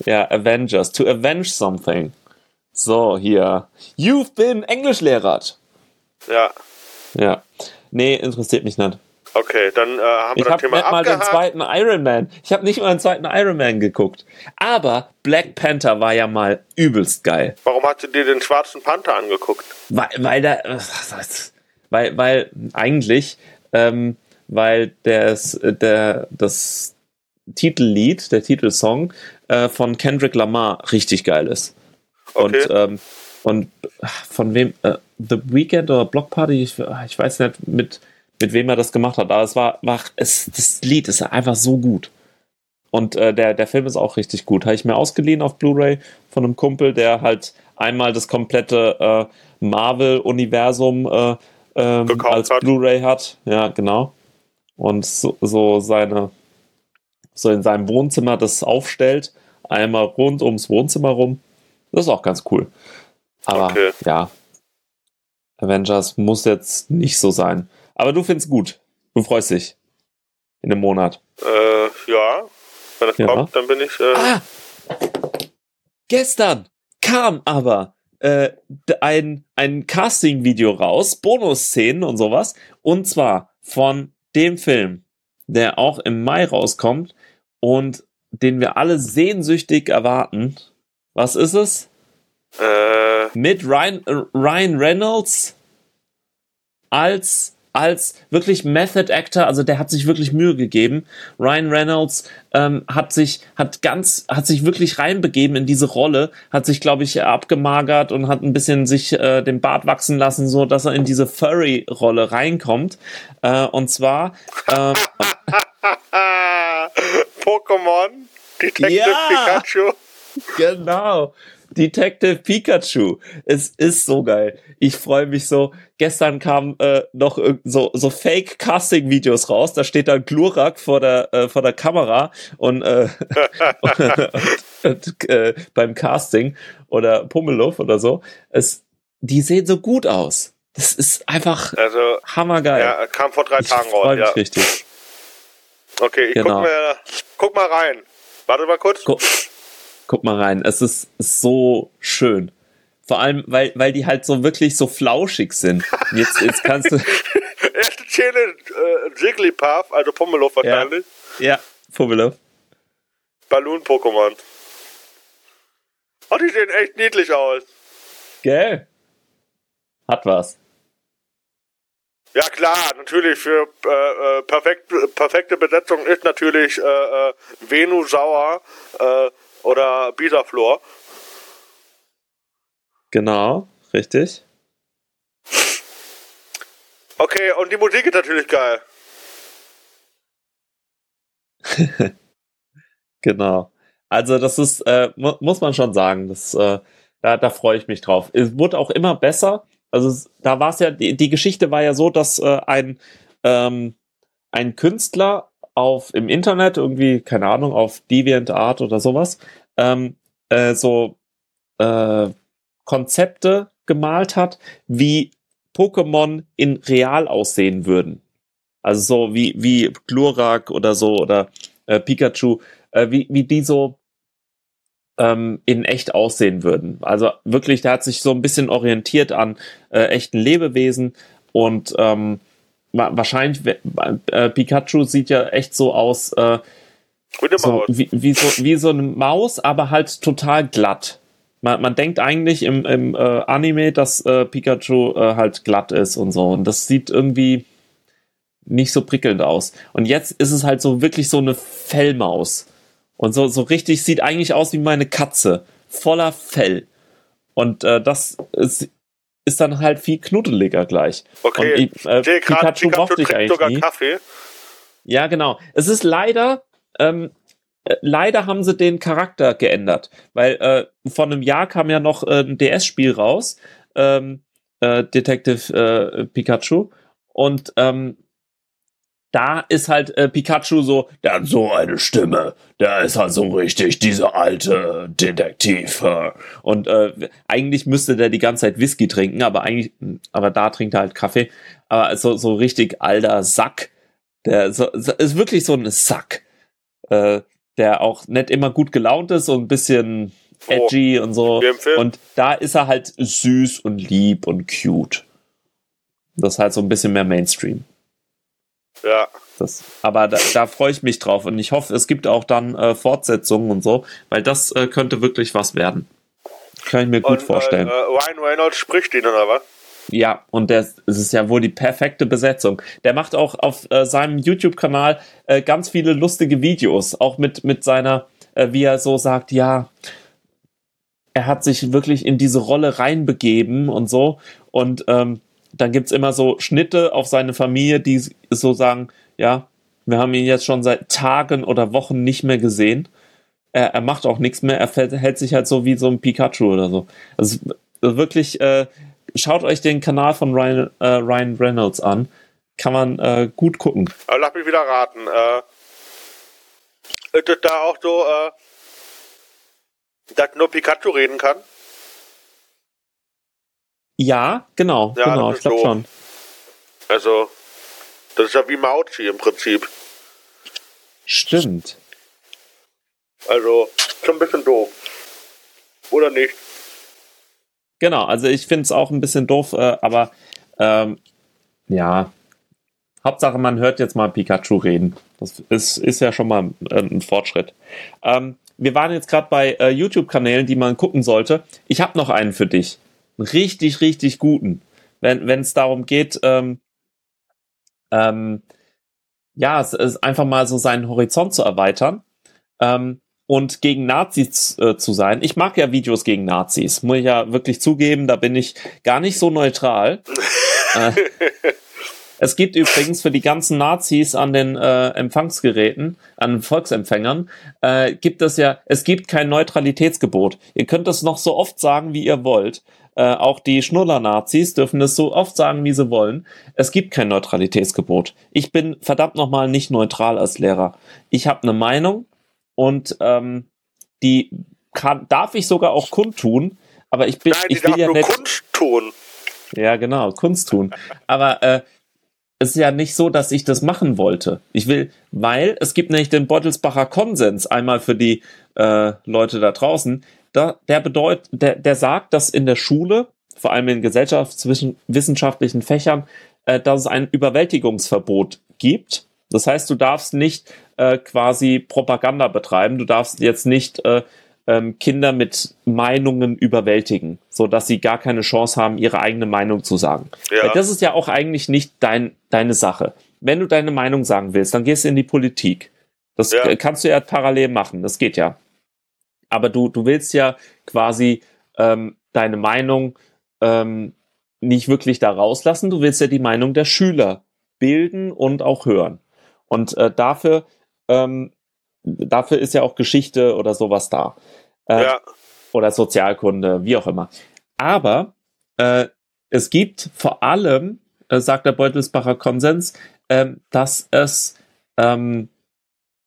ja, Avengers. To avenge something. So, hier. You've been Englischlehrer. Ja. Ja. Nee, interessiert mich nicht. Okay, dann äh, haben wir Ich das habe Thema nicht mal den zweiten Iron Man. Ich habe nicht mal den zweiten Iron Man geguckt. Aber Black Panther war ja mal übelst geil. Warum hast du dir den schwarzen Panther angeguckt? Weil, weil da, äh, weil, weil eigentlich, ähm, weil das, der, das Titellied, der Titelsong äh, von Kendrick Lamar richtig geil ist. Okay. Und, ähm, und von wem, äh, The Weeknd oder Block Party, ich, ich weiß nicht, mit, mit wem er das gemacht hat, aber es war, war es, das Lied ist einfach so gut. Und äh, der, der Film ist auch richtig gut. Habe ich mir ausgeliehen auf Blu-ray von einem Kumpel, der halt einmal das komplette äh, Marvel-Universum äh, ähm, als. Blu-ray hat. Ja, genau. Und so, so seine, so in seinem Wohnzimmer das aufstellt, einmal rund ums Wohnzimmer rum. Das ist auch ganz cool. Aber Okay. ja, Avengers muss jetzt nicht so sein. Aber du findest gut. Du freust dich. In einem Monat. Äh, ja. Wenn es Ja. kommt, dann bin ich. Äh, Ah! Gestern kam aber äh, ein, ein Casting-Video raus, Bonusszenen und sowas. Und zwar von dem Film, der auch im Mai rauskommt und den wir alle sehnsüchtig erwarten. Was ist es? äh, mit Ryan, äh, Ryan Reynolds als als wirklich Method Actor, also der hat sich wirklich Mühe gegeben. Ryan Reynolds ähm, hat sich hat ganz hat sich wirklich reinbegeben in diese Rolle, hat sich glaube ich abgemagert und hat ein bisschen sich äh, den Bart wachsen lassen, so dass er in diese Furry Rolle reinkommt. Äh, und zwar ähm, Pokémon, Detective Ja. Pikachu. Genau. Detective Pikachu. Es ist so geil. Ich freue mich so. Gestern kamen äh, noch so, so Fake-Casting-Videos raus. Da steht dann Glurak vor der, äh, vor der Kamera und, äh, und äh, beim Casting oder Pummeluff oder so. Es, die sehen so gut aus. Das ist einfach Also, hammergeil. ja, kam vor drei ich Tagen raus. mich Ja. richtig. Okay, ich Genau. guck, mir, guck mal rein. Warte mal kurz. Guck, guck mal rein. Es ist so schön. Vor allem, weil, weil die halt so wirklich so flauschig sind. Und Jetzt, jetzt kannst du. Erste Szene, äh, Jigglypuff, also Pummeluff wahrscheinlich. Ja, Pummeluff. Balloon-Pokémon. Oh, die sehen echt niedlich aus. Gell? Hat was. Ja klar, natürlich für äh, äh, perfekt, perfekte Besetzung ist natürlich äh, äh, Venusaur äh, oder Bisaflor. Genau, richtig. Okay, und die Musik ist natürlich geil. Genau. Also das ist, äh, mu muss man schon sagen, das, äh, da, da freue ich mich drauf. Es wurde auch immer besser. Also da war es ja, die, die Geschichte war ja so, dass äh, ein, ähm, ein Künstler auf im Internet, irgendwie, keine Ahnung, auf DeviantArt oder sowas, ähm, äh, so äh, Konzepte gemalt hat, wie Pokémon in real aussehen würden. Also so wie, wie Glurak oder so oder äh, Pikachu, äh, wie, wie die so ähm, in echt aussehen würden. Also wirklich, der hat sich so ein bisschen orientiert an äh, echten Lebewesen und ähm, wahrscheinlich äh, Pikachu sieht ja echt so aus, äh, so, wie, wie, so, wie so eine Maus, aber halt total glatt. Man, man denkt eigentlich im, im äh, Anime, dass äh, Pikachu äh, halt glatt ist und so. Und das sieht irgendwie nicht so prickelnd aus. Und jetzt ist es halt so wirklich so eine Fellmaus. Und so, so richtig sieht eigentlich aus wie meine Katze. Voller Fell. Und äh, das ist, ist dann halt viel knuddeliger gleich. Okay, und ich, äh, Pikachu, Pikachu mochte ich eigentlich sogar nie. Kaffee. Ja, genau. Es ist leider, ähm, äh, leider haben sie den Charakter geändert, weil äh, vor einem Jahr kam ja noch äh, ein DS-Spiel raus, ähm, äh, Detective äh, Pikachu, und ähm, da ist halt äh, Pikachu so, der hat so eine Stimme, der ist halt so richtig dieser alte Detektiv. Äh. Und äh, eigentlich müsste der die ganze Zeit Whisky trinken, aber eigentlich, aber da trinkt er halt Kaffee. Aber so, so richtig alter Sack, der so, ist wirklich so ein Sack, äh, der auch nicht immer gut gelaunt ist, so ein bisschen oh. edgy oh, und so. Und da ist er halt süß und lieb und cute. Das ist halt so ein bisschen mehr Mainstream. Ja. Das, aber da, da freue ich mich drauf und ich hoffe, es gibt auch dann äh, Fortsetzungen und so, weil das äh, könnte wirklich was werden. Kann ich mir gut und, äh, vorstellen. Äh, Ryan Reynolds spricht ihn, oder was? Ja, und der, es ist ja wohl die perfekte Besetzung. Der macht auch auf äh, seinem YouTube-Kanal äh, ganz viele lustige Videos, auch mit, mit seiner, äh, wie er so sagt, ja, er hat sich wirklich in diese Rolle reinbegeben und so. Und ähm, dann gibt's immer so Schnitte auf seine Familie, die so sagen, ja, wir haben ihn jetzt schon seit Tagen oder Wochen nicht mehr gesehen. Er, er macht auch nichts mehr, er hält sich halt so wie so ein Pikachu oder so. Also wirklich, äh, schaut euch den Kanal von Ryan, äh, Ryan Reynolds an. Kann man äh, gut gucken. Aber lass mich wieder raten. Äh, ist es da auch so, äh, dass nur Pikachu reden kann? Ja, genau, ja, genau, ich glaube schon. Also, das ist ja wie Mauzi im Prinzip. Stimmt. Also, schon ein bisschen doof. Oder nicht? Genau, also ich finde es auch ein bisschen doof, äh, aber ähm, ja, Hauptsache man hört jetzt mal Pikachu reden. Das ist, ist ja schon mal äh, ein Fortschritt. Ähm, wir waren jetzt gerade bei äh, YouTube-Kanälen, die man gucken sollte. Ich habe noch einen für dich richtig, richtig guten. Wenn es darum geht, ähm, ähm, ja, es ist einfach mal so seinen Horizont zu erweitern ähm, und gegen Nazis äh, zu sein. Ich mag ja Videos gegen Nazis, muss ich ja wirklich zugeben, da bin ich gar nicht so neutral. äh, es gibt übrigens für die ganzen Nazis an den äh, Empfangsgeräten, an Volksempfängern, äh, gibt es ja, es gibt kein Neutralitätsgebot. Ihr könnt es noch so oft sagen, wie ihr wollt. Äh, auch die Schnuller-Nazis dürfen es so oft sagen, wie sie wollen. Es gibt kein Neutralitätsgebot. Ich bin verdammt nochmal nicht neutral als Lehrer. Ich habe eine Meinung und ähm, die kann, darf ich sogar auch kundtun, aber ich bin, Nein, ich will ja nicht. Kunst tun. Ja, genau, Kunst tun. Aber äh, es ist ja nicht so, dass ich das machen wollte. Ich will, weil es gibt nämlich den Beutelsbacher Konsens, einmal für die äh, Leute da draußen, da, der bedeutet, der, der sagt, dass in der Schule, vor allem in gesellschaftswissenschaftlichen Fächern, äh, dass es ein Überwältigungsverbot gibt. Das heißt, du darfst nicht äh, quasi Propaganda betreiben, du darfst jetzt nicht äh, ähm, Kinder mit Meinungen überwältigen, so dass sie gar keine Chance haben, ihre eigene Meinung zu sagen. Ja. Weil das ist ja auch eigentlich nicht dein, deine Sache. Wenn du deine Meinung sagen willst, dann gehst du in die Politik. Das ja. kannst du ja parallel machen, das geht ja. Aber du, du willst ja quasi ähm, deine Meinung ähm, nicht wirklich da rauslassen, du willst ja die Meinung der Schüler bilden und auch hören. Und äh, dafür, ähm, dafür ist ja auch Geschichte oder sowas da. Äh, ja. Oder Sozialkunde, wie auch immer. Aber äh, es gibt vor allem, äh, sagt der Beutelsbacher Konsens, äh, dass es ähm,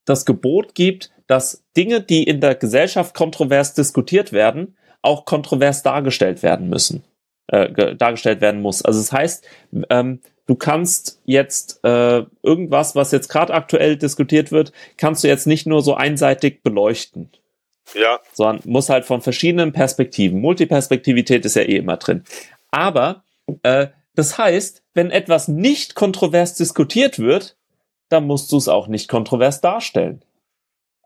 das Gebot gibt, dass Dinge, die in der Gesellschaft kontrovers diskutiert werden, auch kontrovers dargestellt werden müssen, äh, dargestellt werden muss. Also das heißt, ähm, du kannst jetzt äh, irgendwas, was jetzt gerade aktuell diskutiert wird, kannst du jetzt nicht nur so einseitig beleuchten. Ja. Sondern muss halt von verschiedenen Perspektiven. Multiperspektivität ist ja eh immer drin. Aber äh, das heißt, wenn etwas nicht kontrovers diskutiert wird, dann musst du es auch nicht kontrovers darstellen.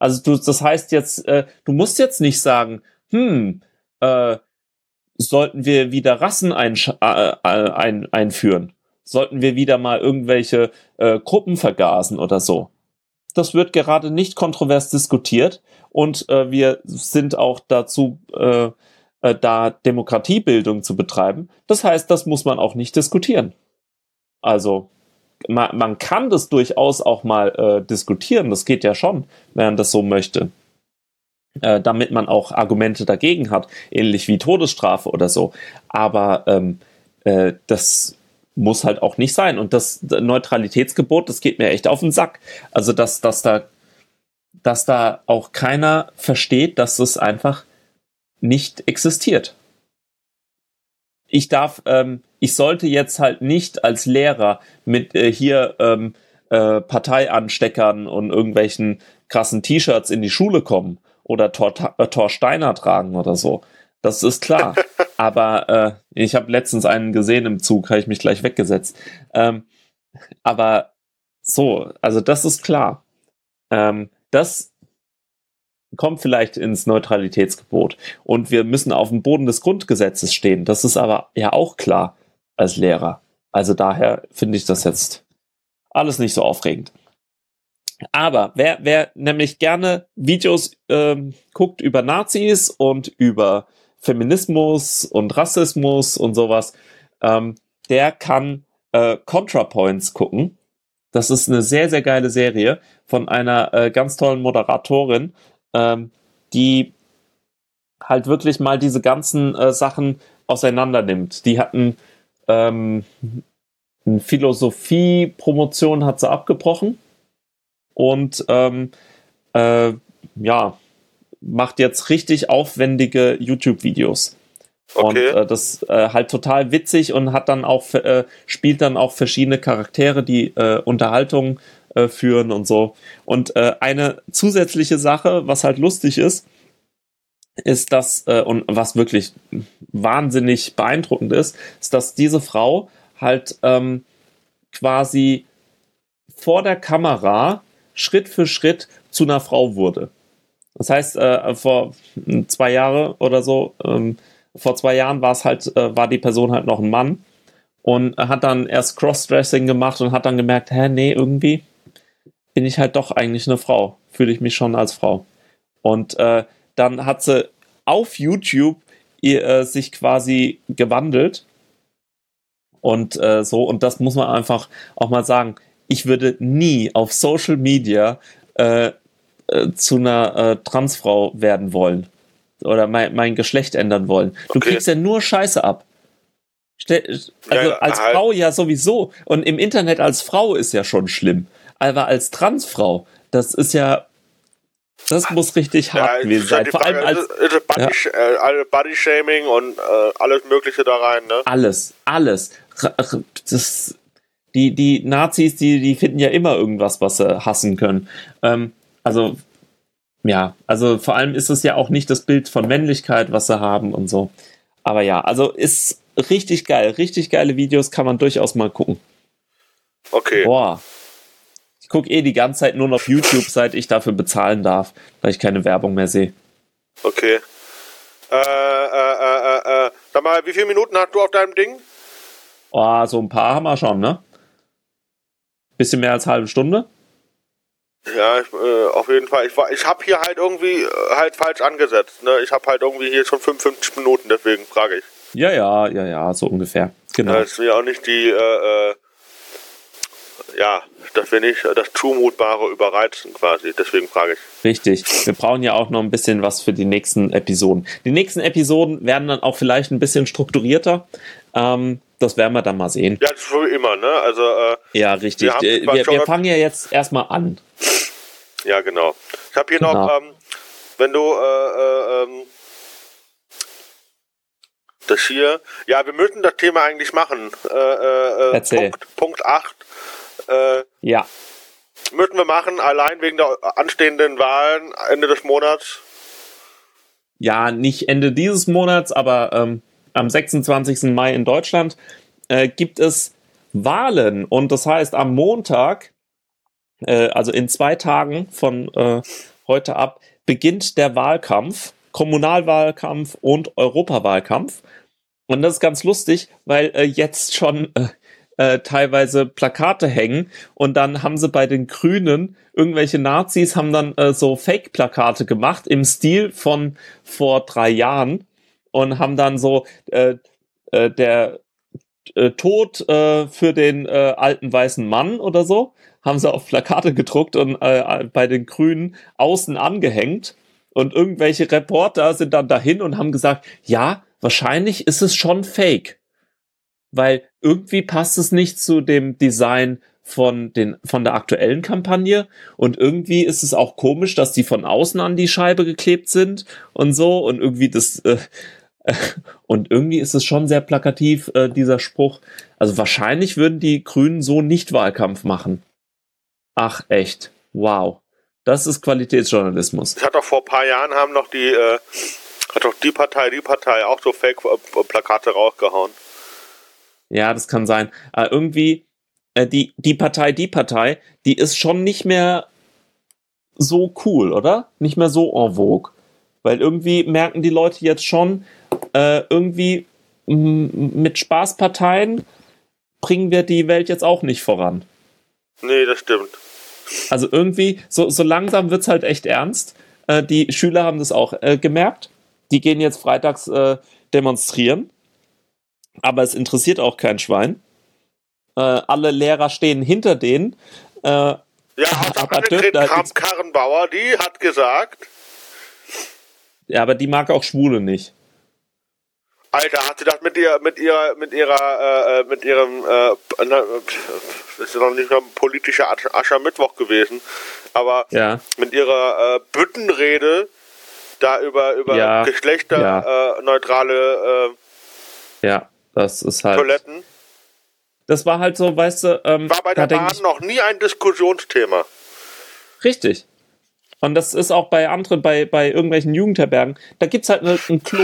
Also du, das heißt jetzt, äh, du musst jetzt nicht sagen, hm, äh, sollten wir wieder Rassen ein, äh, ein, einführen? Sollten wir wieder mal irgendwelche äh, Gruppen vergasen oder so? Das wird gerade nicht kontrovers diskutiert und äh, wir sind auch dazu äh, äh, da Demokratiebildung zu betreiben. Das heißt, das muss man auch nicht diskutieren. Also man, man kann das durchaus auch mal äh, diskutieren, das geht ja schon, wenn man das so möchte. Äh, damit man auch Argumente dagegen hat, ähnlich wie Todesstrafe oder so. Aber ähm, äh, das muss halt auch nicht sein. Und das Neutralitätsgebot, das geht mir echt auf den Sack. Also, dass, dass da, dass da auch keiner versteht, dass es einfach nicht existiert. Ich darf, ähm, ich sollte jetzt halt nicht als Lehrer mit äh, hier ähm, äh, Parteiansteckern und irgendwelchen krassen T-Shirts in die Schule kommen oder Tor, äh, Tor Steiner tragen oder so. Das ist klar. aber äh, ich habe letztens einen gesehen im Zug, habe ich mich gleich weggesetzt. Ähm, aber so, also das ist klar. Ähm, das kommt vielleicht ins Neutralitätsgebot. Und wir müssen auf dem Boden des Grundgesetzes stehen. Das ist aber ja auch klar als Lehrer. Also daher finde ich das jetzt alles nicht so aufregend. Aber wer, wer nämlich gerne Videos ähm, guckt über Nazis und über Feminismus und Rassismus und sowas, ähm, der kann äh, ContraPoints gucken. Das ist eine sehr, sehr geile Serie von einer äh, ganz tollen Moderatorin, ähm, die halt wirklich mal diese ganzen äh, Sachen auseinander nimmt. Die hatten ähm, eine Philosophie-Promotion hat sie abgebrochen und ähm, äh, ja, macht jetzt richtig aufwendige YouTube-Videos. Okay. Und äh, das äh, halt total witzig und hat dann auch äh, spielt dann auch verschiedene Charaktere, die äh, Unterhaltung äh, führen und so. Und äh, eine zusätzliche Sache, was halt lustig ist, ist das äh, und was wirklich wahnsinnig beeindruckend ist, ist, dass diese Frau halt ähm, quasi vor der Kamera Schritt für Schritt zu einer Frau wurde. Das heißt, äh, vor zwei Jahre oder so, ähm, vor zwei Jahren war es halt, äh, war die Person halt noch ein Mann und hat dann erst Crossdressing gemacht und hat dann gemerkt, hä, nee, irgendwie bin ich halt doch eigentlich eine Frau. Fühle ich mich schon als Frau. Und äh, dann hat sie auf YouTube ihr, äh, sich quasi gewandelt. Und äh, so, und das muss man einfach auch mal sagen ich würde nie auf Social Media äh, äh, zu einer äh, Transfrau werden wollen. Oder mein, mein Geschlecht ändern wollen. Du okay. kriegst ja nur Scheiße ab. also ja, als halt. Frau ja sowieso. Und im Internet als Frau ist ja schon schlimm. Aber als Transfrau, das ist ja das muss richtig hart ja, gewesen sein. Vor allem als ist, Body, ja. äh, Body Shaming und äh, alles Mögliche da rein, ne? Alles, alles. Das die, die Nazis, die, die finden ja immer irgendwas, was sie hassen können. Ähm, also, ja, also vor allem ist es ja auch nicht das Bild von Männlichkeit, was sie haben und so. Aber ja, also ist richtig geil. Richtig geile Videos kann man durchaus mal gucken. Okay. Boah. Ich gucke eh die ganze Zeit nur noch YouTube, seit ich dafür bezahlen darf, weil ich keine Werbung mehr sehe. Okay. Äh, äh, äh, äh, äh. Sag mal, wie viele Minuten hast du auf deinem Ding? Oh, so ein paar haben wir schon, ne? Bisschen mehr als halbe Stunde? Ja, ich, äh, auf jeden Fall. Ich, ich habe hier halt irgendwie äh, halt falsch angesetzt. Ne? Ich habe halt irgendwie hier schon 55 Minuten, deswegen frage ich. Ja, ja, ja, ja, so ungefähr. Genau. Das ist ja auch nicht die, äh, äh, ja, dass wir nicht das Zumutbare überreizen quasi. Deswegen frage ich. Richtig. Wir brauchen ja auch noch ein bisschen was für die nächsten Episoden. Die nächsten Episoden werden dann auch vielleicht ein bisschen strukturierter. Ähm, das werden wir dann mal sehen. Ja, so wie immer, ne? Also, äh, ja, richtig. Wir, äh, wir, wir fangen ja jetzt erstmal an. Ja, genau. Ich habe hier genau. noch, ähm, wenn du, äh, äh, ähm, Das hier, ja, wir müssen das Thema eigentlich machen. Äh, äh, äh Erzähl. Punkt, Punkt 8. Äh, Ja. müssen wir machen, allein wegen der anstehenden Wahlen Ende des Monats. Ja, nicht Ende dieses Monats, aber ähm, am 26. Mai in Deutschland äh, gibt es Wahlen. Und das heißt, am Montag, äh, also in zwei Tagen von äh, heute ab, beginnt der Wahlkampf, Kommunalwahlkampf und Europawahlkampf. Und das ist ganz lustig, weil äh, jetzt schon äh, äh, teilweise Plakate hängen und dann haben sie bei den Grünen irgendwelche Nazis haben dann äh, so Fake-Plakate gemacht im Stil von vor drei Jahren und haben dann so äh, äh, der äh, Tod äh, für den äh, alten weißen Mann oder so haben sie auf Plakate gedruckt und äh, bei den Grünen außen angehängt. Und irgendwelche Reporter sind dann dahin und haben gesagt, ja, wahrscheinlich ist es schon Fake. Weil irgendwie passt es nicht zu dem Design von den von der aktuellen Kampagne. Und irgendwie ist es auch komisch, dass die von außen an die Scheibe geklebt sind und so. Und irgendwie das äh, und irgendwie ist es schon sehr plakativ äh, dieser Spruch. Also wahrscheinlich würden die Grünen so nicht Wahlkampf machen. Ach echt, wow, das ist Qualitätsjournalismus. Das hat doch vor ein paar Jahren haben noch die äh, hat doch die Partei, die Partei auch so Fake-Plakate rausgehauen. Ja, das kann sein. Aber irgendwie, äh, die, die Partei, die Partei, die ist schon nicht mehr so cool, oder? Nicht mehr so en vogue. Weil irgendwie merken die Leute jetzt schon, äh, irgendwie mit Spaßparteien bringen wir die Welt jetzt auch nicht voran. Nee, das stimmt. Also irgendwie, so, so langsam wird's halt echt ernst. Äh, die Schüler haben das auch äh, gemerkt. Die gehen jetzt freitags äh, demonstrieren aber es interessiert auch kein Schwein. Äh, alle Lehrer stehen hinter denen. Äh, ja, aber Annegret Kramp-Karrenbauer, die hat gesagt, ja, aber die mag auch Schwule nicht. Alter, hat sie das mit ihr, mit ihrer, mit ihrer, äh, mit ihrem, äh, das ist ja noch nicht mal ein politischer Asch- Aschermittwoch gewesen, aber Ja, mit ihrer äh, Büttenrede da über über Ja, geschlechterneutrale ja, das ist äh, halt. Toiletten Das war halt so, weißt du, ähm, war bei der Bahn ich, noch nie ein Diskussionsthema. richtig. Und das ist auch bei anderen, bei, bei irgendwelchen Jugendherbergen, da gibt's halt ne, ein Klo.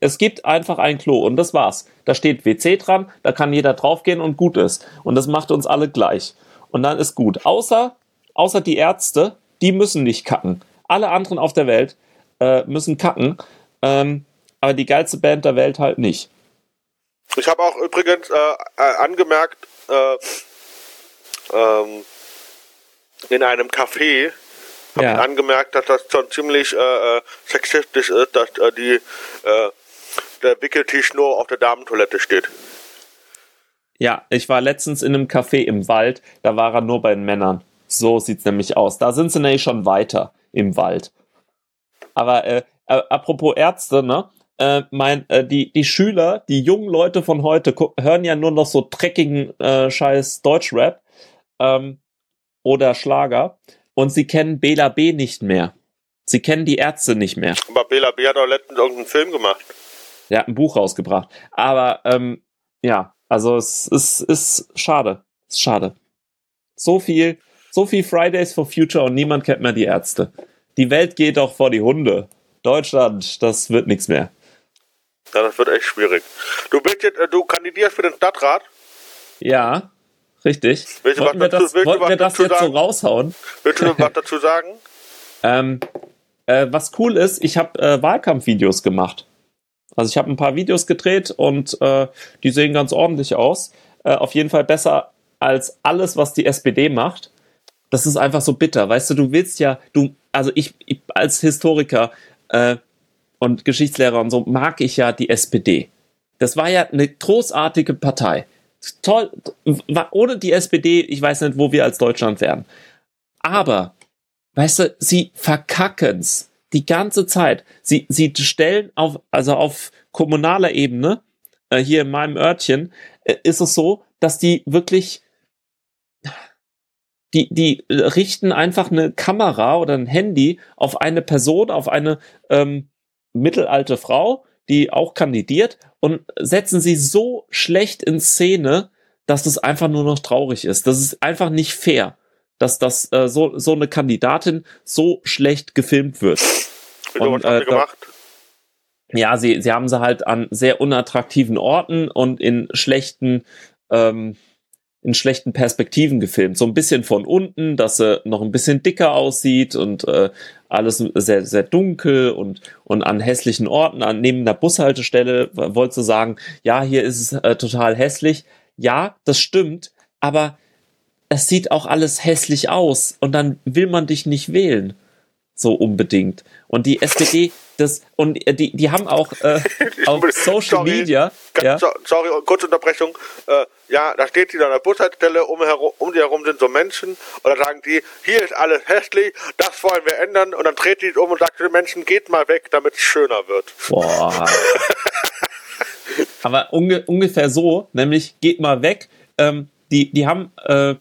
Es gibt einfach ein Klo und das war's. Da steht WC dran, da kann jeder draufgehen und gut ist. Und das macht uns alle gleich. Und dann ist gut. Außer, außer die Ärzte, die müssen nicht kacken. Alle anderen auf der Welt äh, müssen kacken. Ähm, aber die geilste Band der Welt halt nicht. Ich habe auch übrigens äh, äh, angemerkt, äh, ähm, in einem Café habe Ja. angemerkt, dass das schon ziemlich äh, äh, sexistisch ist, dass äh, die äh, der Wickeltisch nur auf der Damentoilette steht. Ja, ich war letztens in einem Café im Wald, da war er nur bei den Männern. So sieht's nämlich aus. Da sind sie nämlich schon weiter im Wald. Aber äh, äh, apropos Ärzte, ne? Äh, mein, äh, die, die Schüler, die jungen Leute von heute hören ja nur noch so dreckigen äh, Scheiß Deutschrap ähm, oder Schlager und sie kennen Bela B nicht mehr. Sie kennen die Ärzte nicht mehr. Aber Bela B hat auch letztens irgendeinen Film gemacht. Er hat ein Buch rausgebracht. Aber ähm, ja, also es ist, ist schade. Ist schade. So viel, so viel Fridays for Future und niemand kennt mehr die Ärzte. Die Welt geht doch vor die Hunde. Deutschland, das wird nichts mehr. Ja, das wird echt schwierig. Du bist jetzt, äh, du kandidierst für den Stadtrat. Ja, richtig. Willst du Wollten was wir dazu- das, willst wollten wir das jetzt so sagen? raushauen? Willst du was dazu sagen? Ähm, äh, was cool ist, ich habe äh, Wahlkampfvideos gemacht. Also ich habe ein paar Videos gedreht und äh, die sehen ganz ordentlich aus. Äh, auf jeden Fall besser als alles, was die SPD macht. Das ist einfach so bitter. Weißt du, du willst ja, du, also ich, ich als Historiker äh, und Geschichtslehrer und so mag ich ja die SPD. Das war ja eine großartige Partei. Toll, ohne die SPD, ich weiß nicht, wo wir als Deutschland wären. Aber weißt du, sie verkacken's die ganze Zeit. Sie, sie stellen auf, also auf kommunaler Ebene, äh, hier in meinem Örtchen, äh, ist es so, dass die wirklich, die, die richten einfach eine Kamera oder ein Handy auf eine Person, auf eine ähm, mittelalte Frau die auch kandidiert und setzen sie so schlecht in Szene, dass es einfach nur noch traurig ist. Das ist einfach nicht fair, dass das äh, so, so eine Kandidatin so schlecht gefilmt wird. Und, äh, gemacht? Ja, sie, sie haben sie halt an sehr unattraktiven Orten und in schlechten, ähm, in schlechten Perspektiven gefilmt. So ein bisschen von unten, dass sie noch ein bisschen dicker aussieht und äh, alles sehr, sehr dunkel und, und an hässlichen Orten, an neben der Bushaltestelle, wolltest du sagen, ja, hier ist es äh, total hässlich. Ja, das stimmt, aber es sieht auch alles hässlich aus und dann will man dich nicht wählen. So unbedingt. Und die SPD, das, und die, die haben auch äh, auf Social Sorry. Media, Ganz, ja, so, sorry, kurze Unterbrechung. Äh, ja, da steht die an der Bushaltestelle, um, um die herum sind so Menschen. Und dann sagen die, hier ist alles hässlich, das wollen wir ändern. Und dann dreht die um und sagt den Menschen, geht mal weg, damit es schöner wird. Boah. Aber unge ungefähr so, nämlich geht mal weg. Ähm, die, die haben, äh,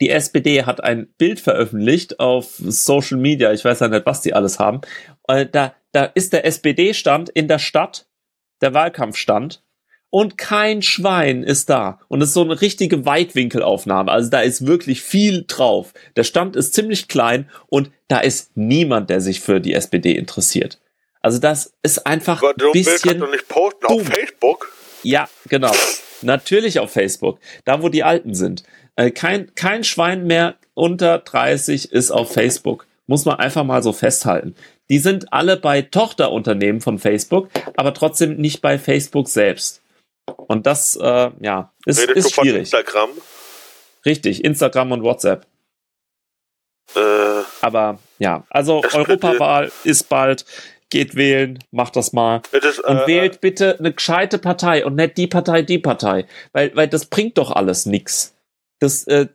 die SPD hat ein Bild veröffentlicht auf Social Media, ich weiß ja nicht, was die alles haben. Äh, da, da ist der SPD-Stand in der Stadt, der Wahlkampfstand, und kein Schwein ist da. Und es ist so eine richtige Weitwinkelaufnahme. Also da ist wirklich viel drauf. Der Stand ist ziemlich klein und da ist niemand, der sich für die SPD interessiert. Also das ist einfach Aber ein ein Bild kannst bisschen du nicht posten dumm. auf Facebook. ja, genau. Natürlich auf Facebook. Da, wo die Alten sind. Äh, kein, kein Schwein mehr unter 30 ist auf Facebook. Muss man einfach mal so festhalten. Die sind alle bei Tochterunternehmen von Facebook, aber trotzdem nicht bei Facebook selbst. Und das, äh, ja, ist, Redest ist von schwierig. Instagram? Richtig, Instagram und WhatsApp. Äh, Aber ja, also Das Europawahl ist bald. Geht wählen, macht das mal. ist, Und äh, wählt bitte eine gescheite Partei und nicht die Partei, die Partei. Weil, weil das bringt doch alles nix. Das, äh,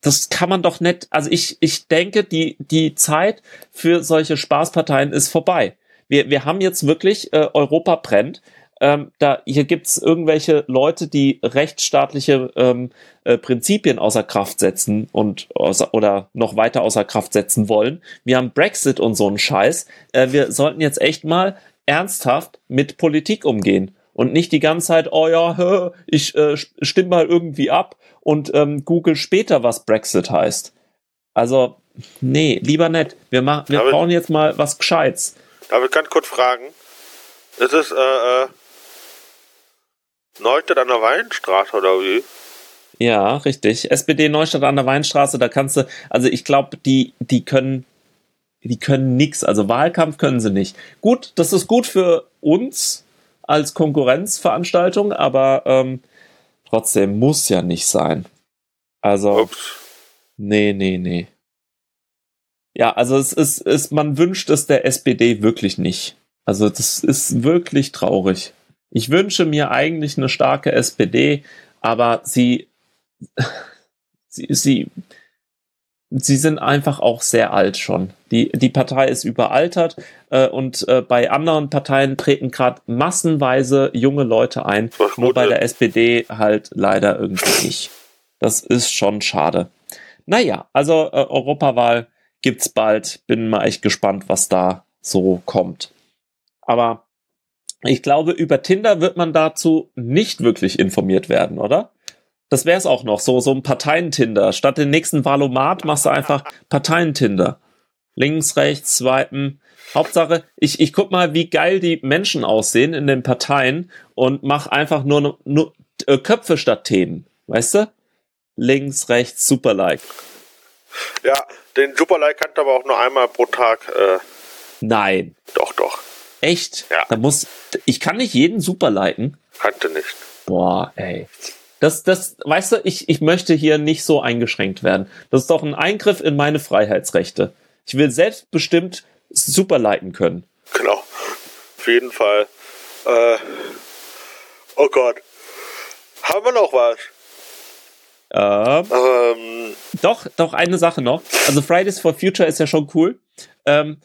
das kann man doch nicht. Also ich, ich denke, die, die Zeit für solche Spaßparteien ist vorbei. Wir, wir haben jetzt wirklich äh, Europa brennt. Ähm, da, hier gibt's irgendwelche Leute, die rechtsstaatliche ähm, äh, Prinzipien außer Kraft setzen und außer, oder noch weiter außer Kraft setzen wollen. Wir haben Brexit und so einen Scheiß. Äh, wir sollten jetzt echt mal ernsthaft mit Politik umgehen und nicht die ganze Zeit, oh ja, ich äh, stimme mal irgendwie ab und ähm, google später, was Brexit heißt. Also, nee, lieber nicht. Wir, machen, wir Aber- brauchen jetzt mal was Gescheites. Ich ganz kurz fragen? Es ist, äh, äh, Neustadt an der Weinstraße oder wie? Ja, richtig. SPD Neustadt an der Weinstraße, da kannst du, also ich glaube, die, die können, die können nix. Also Wahlkampf können sie nicht. Gut, das ist gut für uns als Konkurrenzveranstaltung, aber ähm, trotzdem muss ja nicht sein. Also, Ups. nee, nee, nee. Ja, also es ist, es, man wünscht es der SPD wirklich nicht. Also das ist wirklich traurig. Ich wünsche mir eigentlich eine starke SPD, aber sie, sie, sie, sie sind einfach auch sehr alt schon. Die, die Partei ist überaltert äh, und äh, bei anderen Parteien treten gerade massenweise junge Leute ein, Was nur bei der SPD halt leider irgendwie nicht. Das ist schon schade. Naja, also äh, Europawahl gibt's bald. Bin mal echt gespannt, was da so kommt. Aber ich glaube, über Tinder wird man dazu nicht wirklich informiert werden, oder? Das wäre es auch noch, so, so ein Parteientinder. Statt den nächsten Valomat machst du einfach Parteientinder. Links, rechts, swipen. Hauptsache, ich, ich guck mal, wie geil die Menschen aussehen in den Parteien und mach einfach nur, nur äh, Köpfe statt Themen. Weißt du? Links, rechts, super like. Ja, den Superlike kannst du aber auch nur einmal pro Tag, äh, Nein. doch, doch, Echt? Ja. Da muss, ich kann nicht jeden super liken. kannst du nicht. Boah, ey. Das, das, weißt du, ich, ich möchte hier nicht so eingeschränkt werden. Das ist doch ein Eingriff in meine Freiheitsrechte. Ich will selbstbestimmt super liken können. Genau. Auf jeden Fall. Äh, oh Gott. Haben wir noch was? Ähm, Ähm, doch, doch, eine Sache noch. Also Fridays for Future ist ja schon cool. Ähm,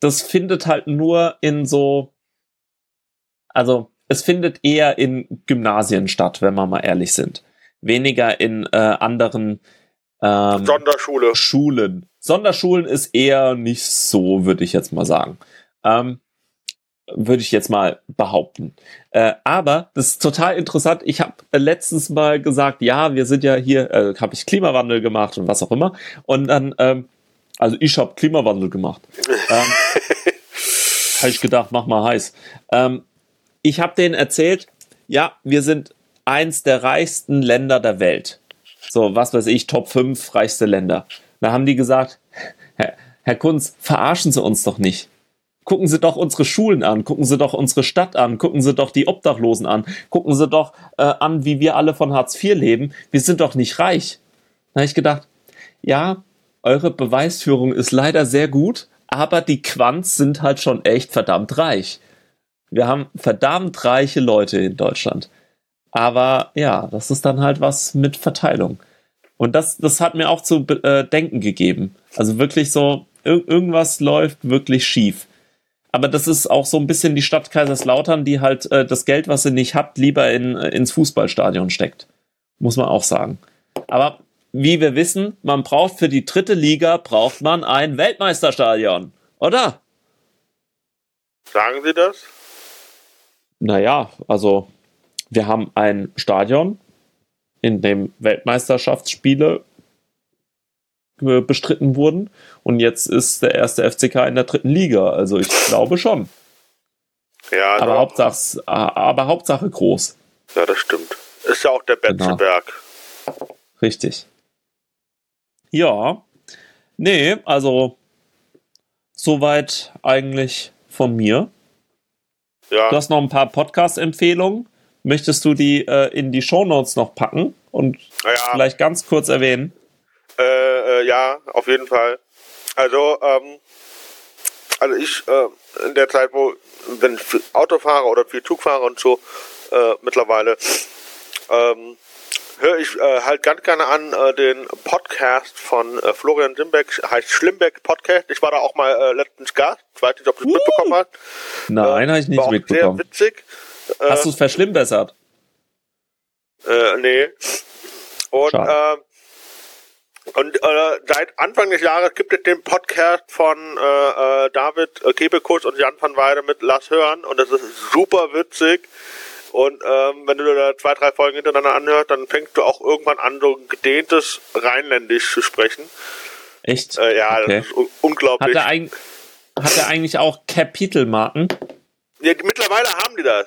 das findet halt nur in so, also es findet eher in Gymnasien statt, wenn wir mal ehrlich sind. Weniger in äh, anderen ähm, Sonderschule. Schulen. Sonderschulen ist eher nicht so, würde ich jetzt mal sagen. Ähm, würde ich jetzt mal behaupten. Äh, aber das ist total interessant. Ich habe letztens mal gesagt, ja, wir sind ja hier, äh, habe ich Klimawandel gemacht und was auch immer. Und dann, ähm, also ich habe Klimawandel gemacht. ähm, habe ich gedacht, mach mal heiß. Ähm, ich habe denen erzählt, ja, wir sind eins der reichsten Länder der Welt. So, was weiß ich, Top 5 reichste Länder. Da haben die gesagt, Herr, Herr Kunz, verarschen Sie uns doch nicht. Gucken Sie doch unsere Schulen an, gucken Sie doch unsere Stadt an, gucken Sie doch die Obdachlosen an, gucken Sie doch äh, an, wie wir alle von Hartz IV leben. Wir sind doch nicht reich. Da habe ich gedacht, ja, eure Beweisführung ist leider sehr gut, aber die Quants sind halt schon echt verdammt reich. Wir haben verdammt reiche Leute in Deutschland. Aber ja, das ist dann halt was mit Verteilung. Und das, das hat mir auch zu äh, denken gegeben. Also wirklich so, ir irgendwas läuft wirklich schief. Aber das ist auch so ein bisschen die Stadt Kaiserslautern, die halt äh, das Geld, was sie nicht hat, lieber in, äh, ins Fußballstadion steckt. Muss man auch sagen. Aber wie wir wissen, man braucht für die dritte Liga braucht man ein Weltmeisterstadion, oder? Sagen Sie das? Naja, also wir haben ein Stadion, in dem Weltmeisterschaftsspiele bestritten wurden. Und jetzt ist der erste FCK in der dritten Liga. Also ich glaube schon. Ja, aber. Hauptsache, aber Hauptsache groß. Ja, das stimmt. Ist ja auch der Genau. Betzenberg. Richtig. Ja. Nee, also soweit eigentlich von mir. Ja. Du hast noch ein paar Podcast-Empfehlungen. Möchtest du die äh, in die Shownotes noch packen und Ja. vielleicht ganz kurz erwähnen? Äh, äh, ja, auf jeden Fall. Also, ähm, also ich äh, in der Zeit, wo wenn ich viel Auto fahre oder viel Zug fahre und so äh, mittlerweile, ähm, höre ich äh, halt ganz gerne an äh, den Podcast von äh, Florian Simbeck, heißt Schlimbeck Podcast. Ich war da auch mal äh, letztens Gast. Ich weiß nicht, ob du es mitbekommen hast. Nein, habe ich nicht mitbekommen. Sehr witzig. Äh, Hast du es verschlimmbessert? Äh, nee. Und, Schade. äh, und äh, seit Anfang des Jahres gibt es den Podcast von äh, äh, David äh, Kebekus und Jan van Weide mit Lass hören und das ist super witzig. Und ähm, wenn du da zwei, drei Folgen hintereinander anhörst, dann fängst du auch irgendwann an, so ein gedehntes Rheinländisch zu sprechen. Echt? Äh, ja, Okay. das ist un Hat unglaublich. er, hat er eigentlich auch Kapitelmarken? Ja, mittlerweile haben die das.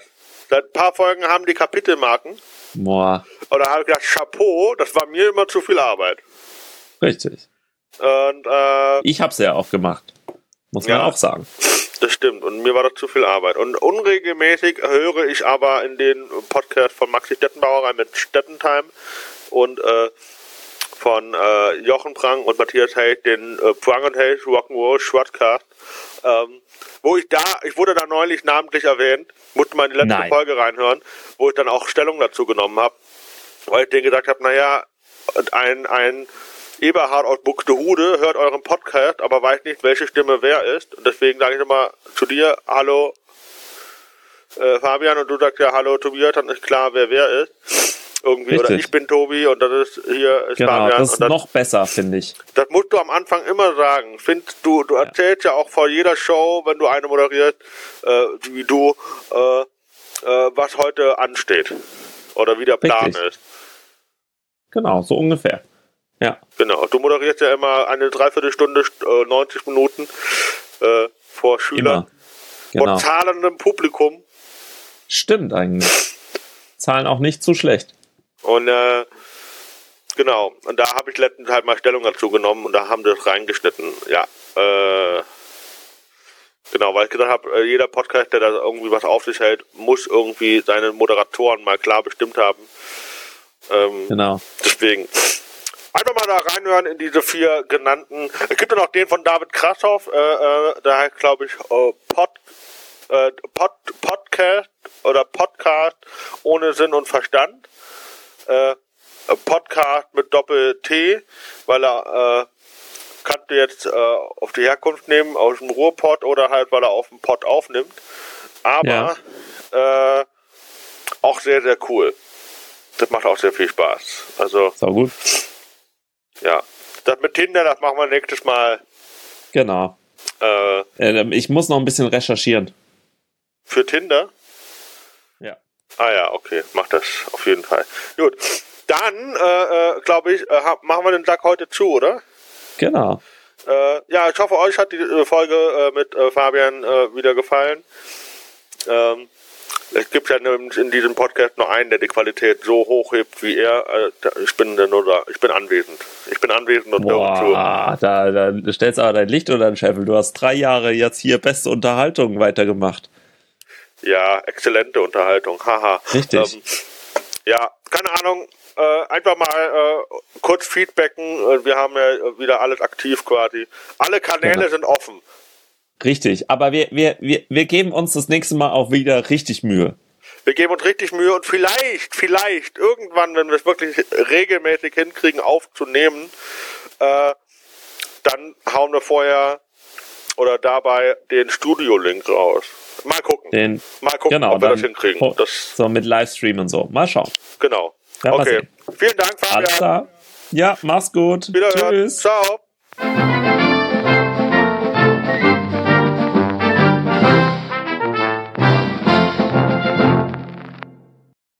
Seit ein paar Folgen haben die Kapitelmarken. Boah, Und da habe ich gedacht, Chapeau, das war mir immer zu viel Arbeit. richtig. Und äh, Ich hab's ja auch gemacht. Muss man Ja. auch sagen. Das stimmt. Und mir war das zu viel Arbeit. Und unregelmäßig höre ich aber in den Podcast von Maxi Stettenbauer rein mit Stettentime und äh, von äh, Jochen Prang und Matthias Held den äh, Prang und Held Rock'n'Roll Shortcast. Ähm, wo ich da, ich wurde da neulich namentlich erwähnt, musste mal in die letzte Nein. Folge reinhören, wo ich dann auch Stellung dazu genommen habe, weil ich denen gesagt habe, naja, ein, ein Eberhard aus Buxtehude hört euren Podcast, aber weiß nicht, welche Stimme wer ist. Und deswegen sage ich immer zu dir, hallo äh, Fabian, und du sagst ja hallo Tobias, dann ist klar, wer wer ist. Irgendwie, oder Richtig. ich bin Tobi und das ist hier ist Genau, Fabian. das ist das, noch besser, finde ich. das musst du am Anfang immer sagen. Find, du, du erzählst ja auch vor jeder Show, wenn du eine moderierst, äh, wie du, äh, äh, was heute ansteht. Oder wie der Plan Richtig. ist. Genau, so ungefähr. Ja, Genau. Du moderierst ja immer eine Dreiviertelstunde, äh, 90 Minuten äh, vor Schülern. Genau. Vor zahlendem Publikum. Stimmt eigentlich. Zahlen auch nicht zu schlecht. Und äh, genau, und da habe ich letztens halt mal Stellung dazu genommen und da haben sie das reingeschnitten. Ja, äh, genau, weil ich gedacht habe, äh, jeder Podcast, der da irgendwie was auf sich hält, muss irgendwie seine Moderatoren mal klar bestimmt haben. Ähm, Genau. Deswegen. Einfach mal da reinhören in diese vier genannten. Es gibt ja noch den von David Krassoff, äh, äh, der heißt, glaube ich, äh, Pod, äh, Pod, Podcast oder Podcast ohne Sinn und Verstand. Podcast mit Doppel-T, weil er äh, kannte jetzt äh, auf die Herkunft nehmen, aus dem Ruhrpott oder halt, weil er auf dem Pott aufnimmt. Aber äh, auch sehr, sehr cool. Das macht auch sehr viel Spaß. Also, So gut. Ja. Das mit Tinder, das machen wir nächstes Mal. Genau. Äh, Äh, ich muss noch ein bisschen recherchieren. Für Tinder? Ja. Ah ja, okay, mach das auf jeden Fall. Gut, dann äh, äh, glaube ich, äh, machen wir den Sack heute zu, oder? Genau. Äh, ja, ich hoffe, euch hat die äh, Folge mit Fabian wieder gefallen. Ähm, es gibt ja in, diesem Podcast nur einen, der die Qualität so hoch hebt wie er. Äh, ich bin nur da, ich bin anwesend. Ich bin anwesend und. Boah, da, da stellst aber dein Licht unter den Scheffel. Du hast drei Jahre jetzt hier beste Unterhaltung weitergemacht. Ja, exzellente Unterhaltung. Haha. Richtig. Ähm, ja, keine Ahnung. Äh, einfach mal äh, kurz feedbacken. Äh, Wir haben ja wieder alles aktiv quasi. Alle Kanäle Ja. sind offen. Richtig. Aber wir, wir, wir, wir geben uns das nächste Mal auch wieder richtig Mühe. Wir geben uns richtig Mühe und vielleicht, vielleicht irgendwann, wenn wir es wirklich regelmäßig hinkriegen, aufzunehmen, äh, dann hauen wir vorher oder dabei den Studio-Link raus. Mal gucken. Den, Mal gucken, genau, ob wir dann, das hinkriegen. Das, so mit Livestream und so. Mal schauen. genau. Ja, okay. Vielen Dank, Fabian. Alles klar. Ja, mach's gut. Wiederhören. Tschüss. Ciao.